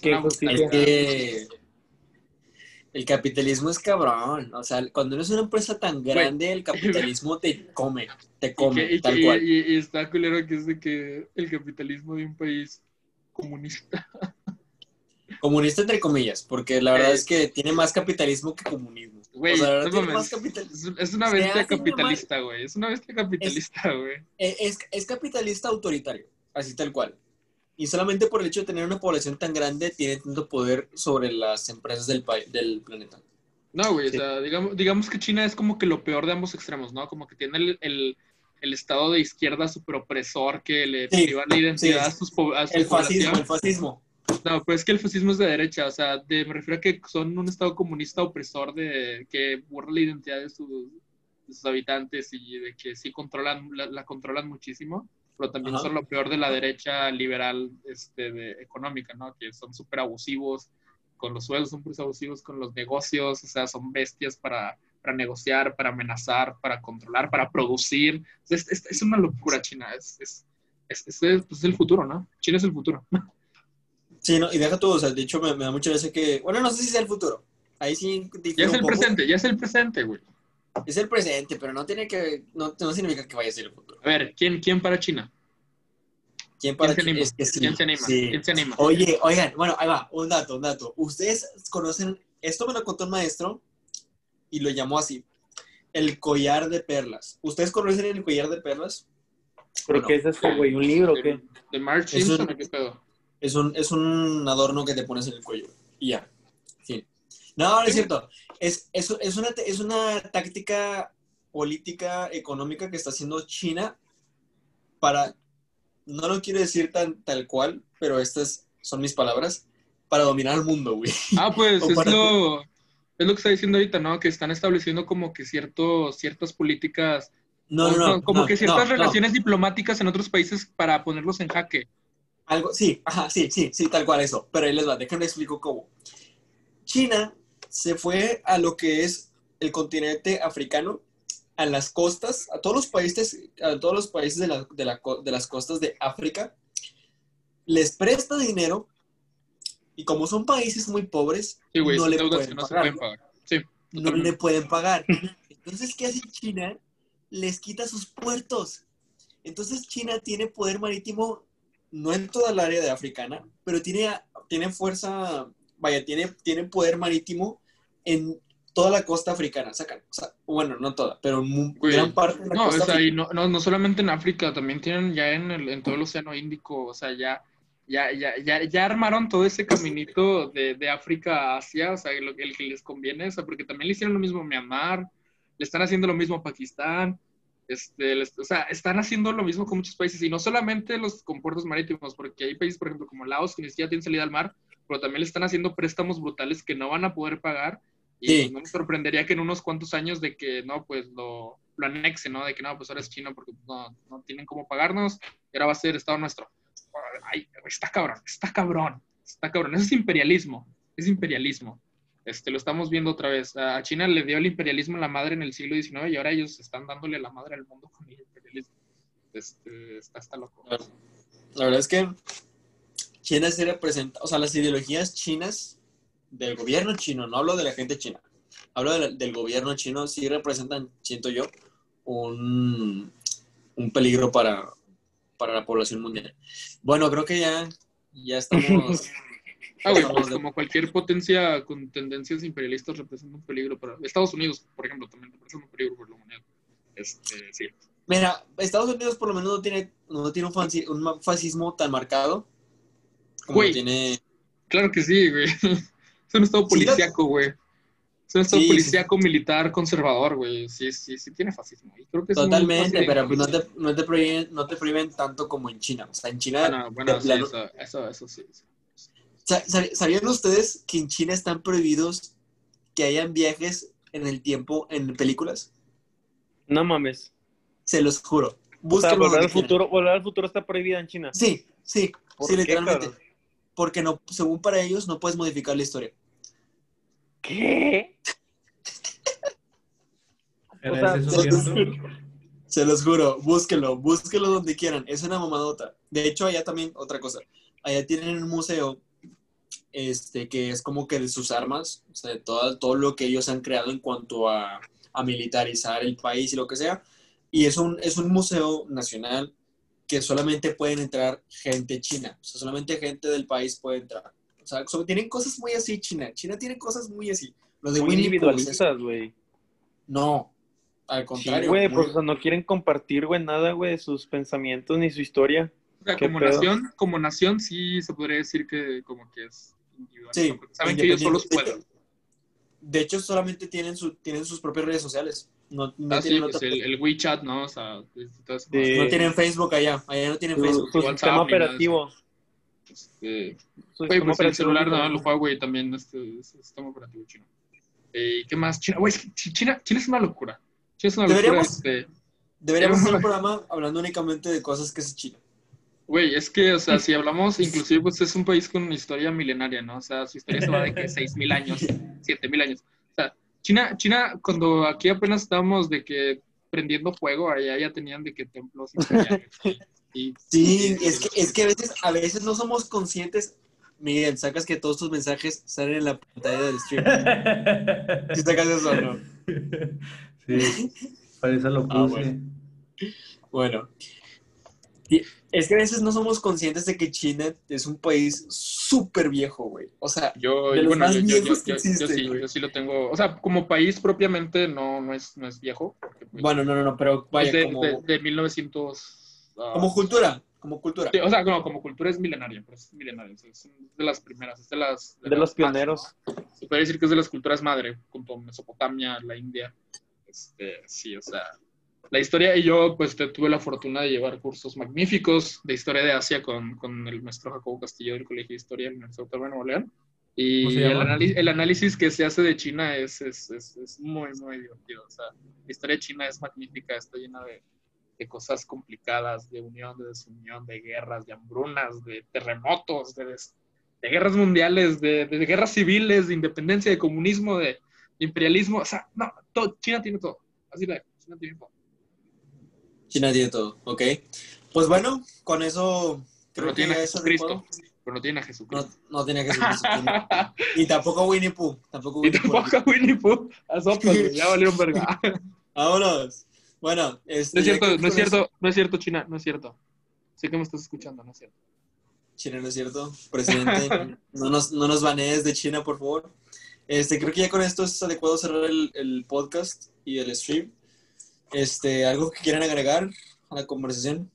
Que el capitalismo es cabrón. O sea, cuando eres una empresa tan grande, el <laughs> capitalismo te come, te Y, come, que- y tal que- cual. y- y está culero que es de que el capitalismo de un país comunista. <laughs> Comunista entre comillas, porque la verdad Eh. es que tiene más capitalismo que comunismo. Güey, o sea, no tiene más capitalismo. Es, una bestia capitalista, güey. Es una bestia capitalista, güey. Eh, Es, es capitalista autoritario, así tal cual. Y solamente por el hecho de tener una población tan grande, tiene tanto poder sobre las empresas del, del planeta. No, güey, Sí. o sea, digamos, digamos que China es como que lo peor de ambos extremos, ¿no? Como que tiene el, el, el estado de izquierda súper opresor que le Sí, priva la identidad sí. a sus a su El fascismo, el fascismo. No, pues es que el fascismo es de derecha, o sea, de- me refiero a que son un estado comunista opresor de que borra la identidad de sus, de sus habitantes y de que sí controlan, la, la controlan muchísimo, pero también Ajá. son lo peor de la derecha liberal este, de, económica, ¿no? Que son súper abusivos con los sueldos, son abusivos con los negocios, o sea, son bestias para, para negociar, para amenazar, para controlar, para producir. Es, es- es una locura China, es, es, es, es el- pues, es el futuro, ¿no? China es el futuro. <laughs> Sí, no, y deja todo, o sea, de hecho me, me da mucha gracia que, bueno, no sé si sea el futuro. Ahí sí Ya es el poco. presente, ya es el presente, güey. Es el presente, pero no tiene que, no, no significa que vaya a ser el futuro. A ver, ¿quién, quién para China? ¿Quién para ¿Quién se anima? es que sí, ¿Quién se anima? sí. ¿Quién se anima? Oye, oigan, bueno, ahí va, un dato, un dato. Ustedes conocen, esto me lo contó un maestro y lo llamó así, el collar de perlas. ¿Ustedes conocen el collar de perlas? ¿Pero No. qué es eso, güey? ¿Un libro o qué? ¿De March Es un- o qué pedo? Es un, es un adorno que te pones en el cuello. Y ya. Fin. No, no es cierto. Es, es, es, una, es una táctica política económica que está haciendo China para, no lo quiero decir tan tal cual, pero estas son mis palabras, para dominar el mundo, güey. Ah, pues <laughs> es para- lo, es lo que está diciendo ahorita, ¿no? Que están estableciendo como que ciertos, ciertas políticas, No, no, no. como no, que ciertas no. relaciones diplomáticas en otros países para ponerlos en jaque. Algo, sí, ajá, sí, sí, sí, tal cual eso. Pero ahí les va, déjenme explico cómo. China se fue a lo que es el continente africano, a las costas, a todos los países, a todos los países de, la- de la co- de las costas de África, les presta dinero y como son países muy pobres, Sí, no le pueden no pagar. pueden pagar. Sí, no le pueden pagar. <laughs> Entonces, ¿qué hace China? Les quita sus puertos. Entonces, China tiene poder marítimo, no en toda el área de africana, pero tiene, tiene fuerza, vaya, tiene, tiene poder marítimo en toda la costa africana. Sacan, o sea, bueno, no toda, pero mu- Güey, gran parte de la No, o costa sea, y africana. no, no, no solamente en África, también tienen ya en, el, en todo el Océano Índico, o sea, ya, ya, ya, ya, ya armaron todo ese caminito de, de África a Asia, o sea, lo, el que les conviene, o sea, porque también le hicieron lo mismo a Myanmar, le están haciendo lo mismo a Pakistán, este, les- o sea, están haciendo lo mismo con muchos países, y no solamente los con puertos marítimos, porque hay países, por ejemplo, como Laos, que ni siquiera tienen salida al mar, pero también le están haciendo préstamos brutales que no van a poder pagar, y Sí. no me sorprendería que en unos cuantos años de que, no, pues lo, lo anexen, ¿no? De que no, pues ahora es China porque no, no tienen cómo pagarnos y ahora va a ser Estado nuestro. Ay, está cabrón, está cabrón, está cabrón. Eso es imperialismo, es imperialismo. Este, lo estamos viendo otra vez. A China le dio el imperialismo a la madre en el siglo XIX y ahora ellos están dándole la madre al mundo con el imperialismo. Este, está, está loco. La verdad es que China se representa, o sea, las ideologías chinas del gobierno chino, no hablo de la gente china, hablo de la- del gobierno chino, sí representan, siento yo, un, un peligro para, para la población mundial. Bueno, creo que ya, ya estamos, <laughs> Ah, Estamos pues de- como cualquier potencia con tendencias imperialistas representa un peligro para Estados Unidos, por ejemplo, también representa un peligro por la humanidad. Este, sí. Mira, Estados Unidos por lo menos no tiene, no tiene un, fascismo tan marcado como Güey. tiene... Claro que sí, güey. <laughs> Es un estado policíaco, güey. Es un estado Sí, sí. policíaco militar conservador, güey. Sí, sí, sí tiene fascismo. Y creo que es muy Totalmente, pero pues no te, no, te prohíben, no te prohíben tanto como en China. O sea, en China... Bueno, bueno, sí, eso, eso, eso sí. sí. Sa- sab- ¿Sabían ustedes que en China están prohibidos que hayan viajes en el tiempo en películas? No mames. Se los juro. O sea, volver al futuro, volver al futuro está prohibida en China. Sí, sí, ¿Por sí, literalmente. Porque no, según para ellos no puedes modificar la historia. ¿Qué? <laughs> ¿Era O sea, los- cierto? Se los juro, búsquenlo, búsquenlo donde quieran. Es una mamadota. De hecho, allá también, otra cosa. Allá tienen un museo este, que es como que de sus armas, o sea, de todo, todo lo que ellos han creado en cuanto a, a militarizar el país y lo que sea. Y es un, es un museo nacional que solamente pueden entrar gente china. O sea, solamente gente del país puede entrar. O sea, son- tienen cosas muy así China. China tiene cosas muy así. Los de Muy Winnie individualistas, güey. No, al Sí, contrario. güey, muy- pues o sea, no quieren compartir, güey, nada, güey, sus pensamientos ni su historia. O sea, ¿Qué como pedo? nación, como nación sí se podría decir que como que es individualista. Sí, saben que ellos solos pueden. De hecho, solamente tienen, su, tienen sus propias redes sociales. No, no Ah, sí, tienen, pues el, el WeChat, ¿no? O sea. Sí. no tienen Facebook allá. Allá no tienen Su, Facebook. su WhatsApp sistema de operativo. Este, Su Güey, sistema pues el celular, ¿no? El Huawei también, este, es el sistema operativo chino. Eh, ¿Qué más? China, güey, es que Chi- China, China es una locura. China es una locura. Deberíamos- Este, Deberíamos hacer un <laughs> programa hablando únicamente de cosas que es China. Güey, es que, o sea, si hablamos, inclusive, pues es un país con una historia milenaria, ¿no? O sea, su historia se va de que 6.000 años, 7.000 años. O sea, China, China, cuando aquí apenas estábamos de que prendiendo fuego, allá ya tenían de que templos imperiales. Y, Sí, es que, es que a, veces, a veces no somos conscientes. Miguel, sacas que todos tus mensajes salen en la pantalla del stream. <laughs> Si sacas eso o no. Sí, para eso lo Ah, puse. bueno. Bueno. Y Es que a veces no somos conscientes de que China es un país súper viejo, güey. O sea, Yo, De los bueno, más yo, yo, viejos yo- que yo- yo existen, sí, yo sí lo tengo. O sea, como país propiamente no, no, es, no es viejo. porque, pues, bueno, no, no, no, pero vaya, es de, como, de, de 1900. ah, como cultura, como cultura. sí, o sea, como, como cultura es milenaria, pero es milenaria. Es de las primeras, es de las. De las los más, pioneros. ¿no? Se puede decir que es de las culturas madre, junto a Mesopotamia, la India. Este, sí, o sea. La historia, y yo pues tuve la fortuna de llevar cursos magníficos de historia de Asia con, con el maestro Jacobo Castillo del Colegio de Historia de la Universidad Autónoma de Nuevo León. Y ¿Cómo se el, el análisis que se hace de China es, es, es, es muy, muy divertido. O sea, la historia de China es magnífica, está llena de, de cosas complicadas, de unión, de desunión, de guerras, de hambrunas, de terremotos, de, des- de guerras mundiales, de, de guerras civiles, de independencia, de comunismo, de imperialismo. O sea, no, todo, China tiene todo. Así la China tiene todo. China tiene todo, ¿ok? Pues bueno, con eso Pero no creo que tiene a ya es Jesucristo. adecuado. Pero no tiene a No, Jesucristo. no tiene que ser Jesucristo. Y tampoco Winnie Pooh. Tampoco y Winnie Pooh. tampoco a Winnie Pooh. A <laughs> ya valieron verga. Vámonos. Bueno, este, No es cierto, no es con eso- cierto, no es cierto, China, no es cierto. Sé que me estás escuchando, no es cierto. China, no es cierto. Presidente, <laughs> no nos, no nos banees de China, por favor. Este, creo que ya con esto es adecuado cerrar el, el podcast y el stream. Este, ¿algo que quieran agregar a la conversación?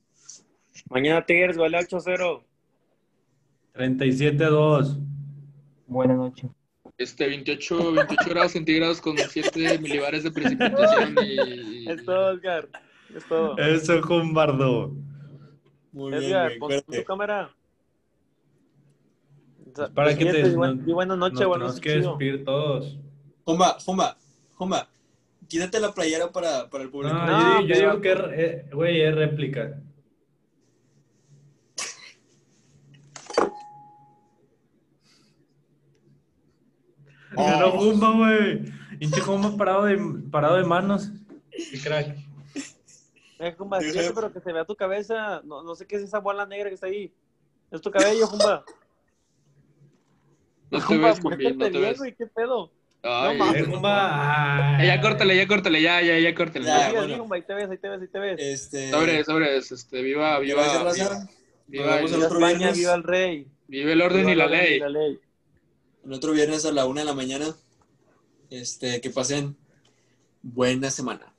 Mañana Tigres vale 8-0. 37-2. Buenas noches. Este, 28, 28 grados centígrados con 7 milibares de precipitación y... Es todo, Edgar. Es todo. Eso, Combardo. Muy Edgar, bien, pon tu cámara. Sea, Para que te. y buenas noches, nos buenas tenemos que despedir todos. Jumba, Jumba, Jumba. Quítate la playera para, para el público. No, No, yo, yo digo que, eh, güey, es réplica. <laughs> Oh. Ganó Jumba, güey. Pinche Jumba parado de, parado de manos. Qué crack. Eh, Jumba, siéntate, pero que se vea tu cabeza. No, no sé qué es esa bola negra que está ahí. Es tu cabello, Jumba. No te Jumba, ves, Jumbi, no te bien, ves. güey, qué pedo. Ay, No mames. Eh, ya, córtale, ya córtale, ya, ya, ya córtale. Ya, Ya, Sí, bueno. así, Jumba, ahí te ves, ahí te ves, ahí te ves. Este, Sobres, sobres, este, viva, viva, viva, viva, vemos el Viva España, viva el rey. viva el orden Viva y la el orden ley. y la ley. en otro viernes a la una de la mañana. Este, que pasen buena semana.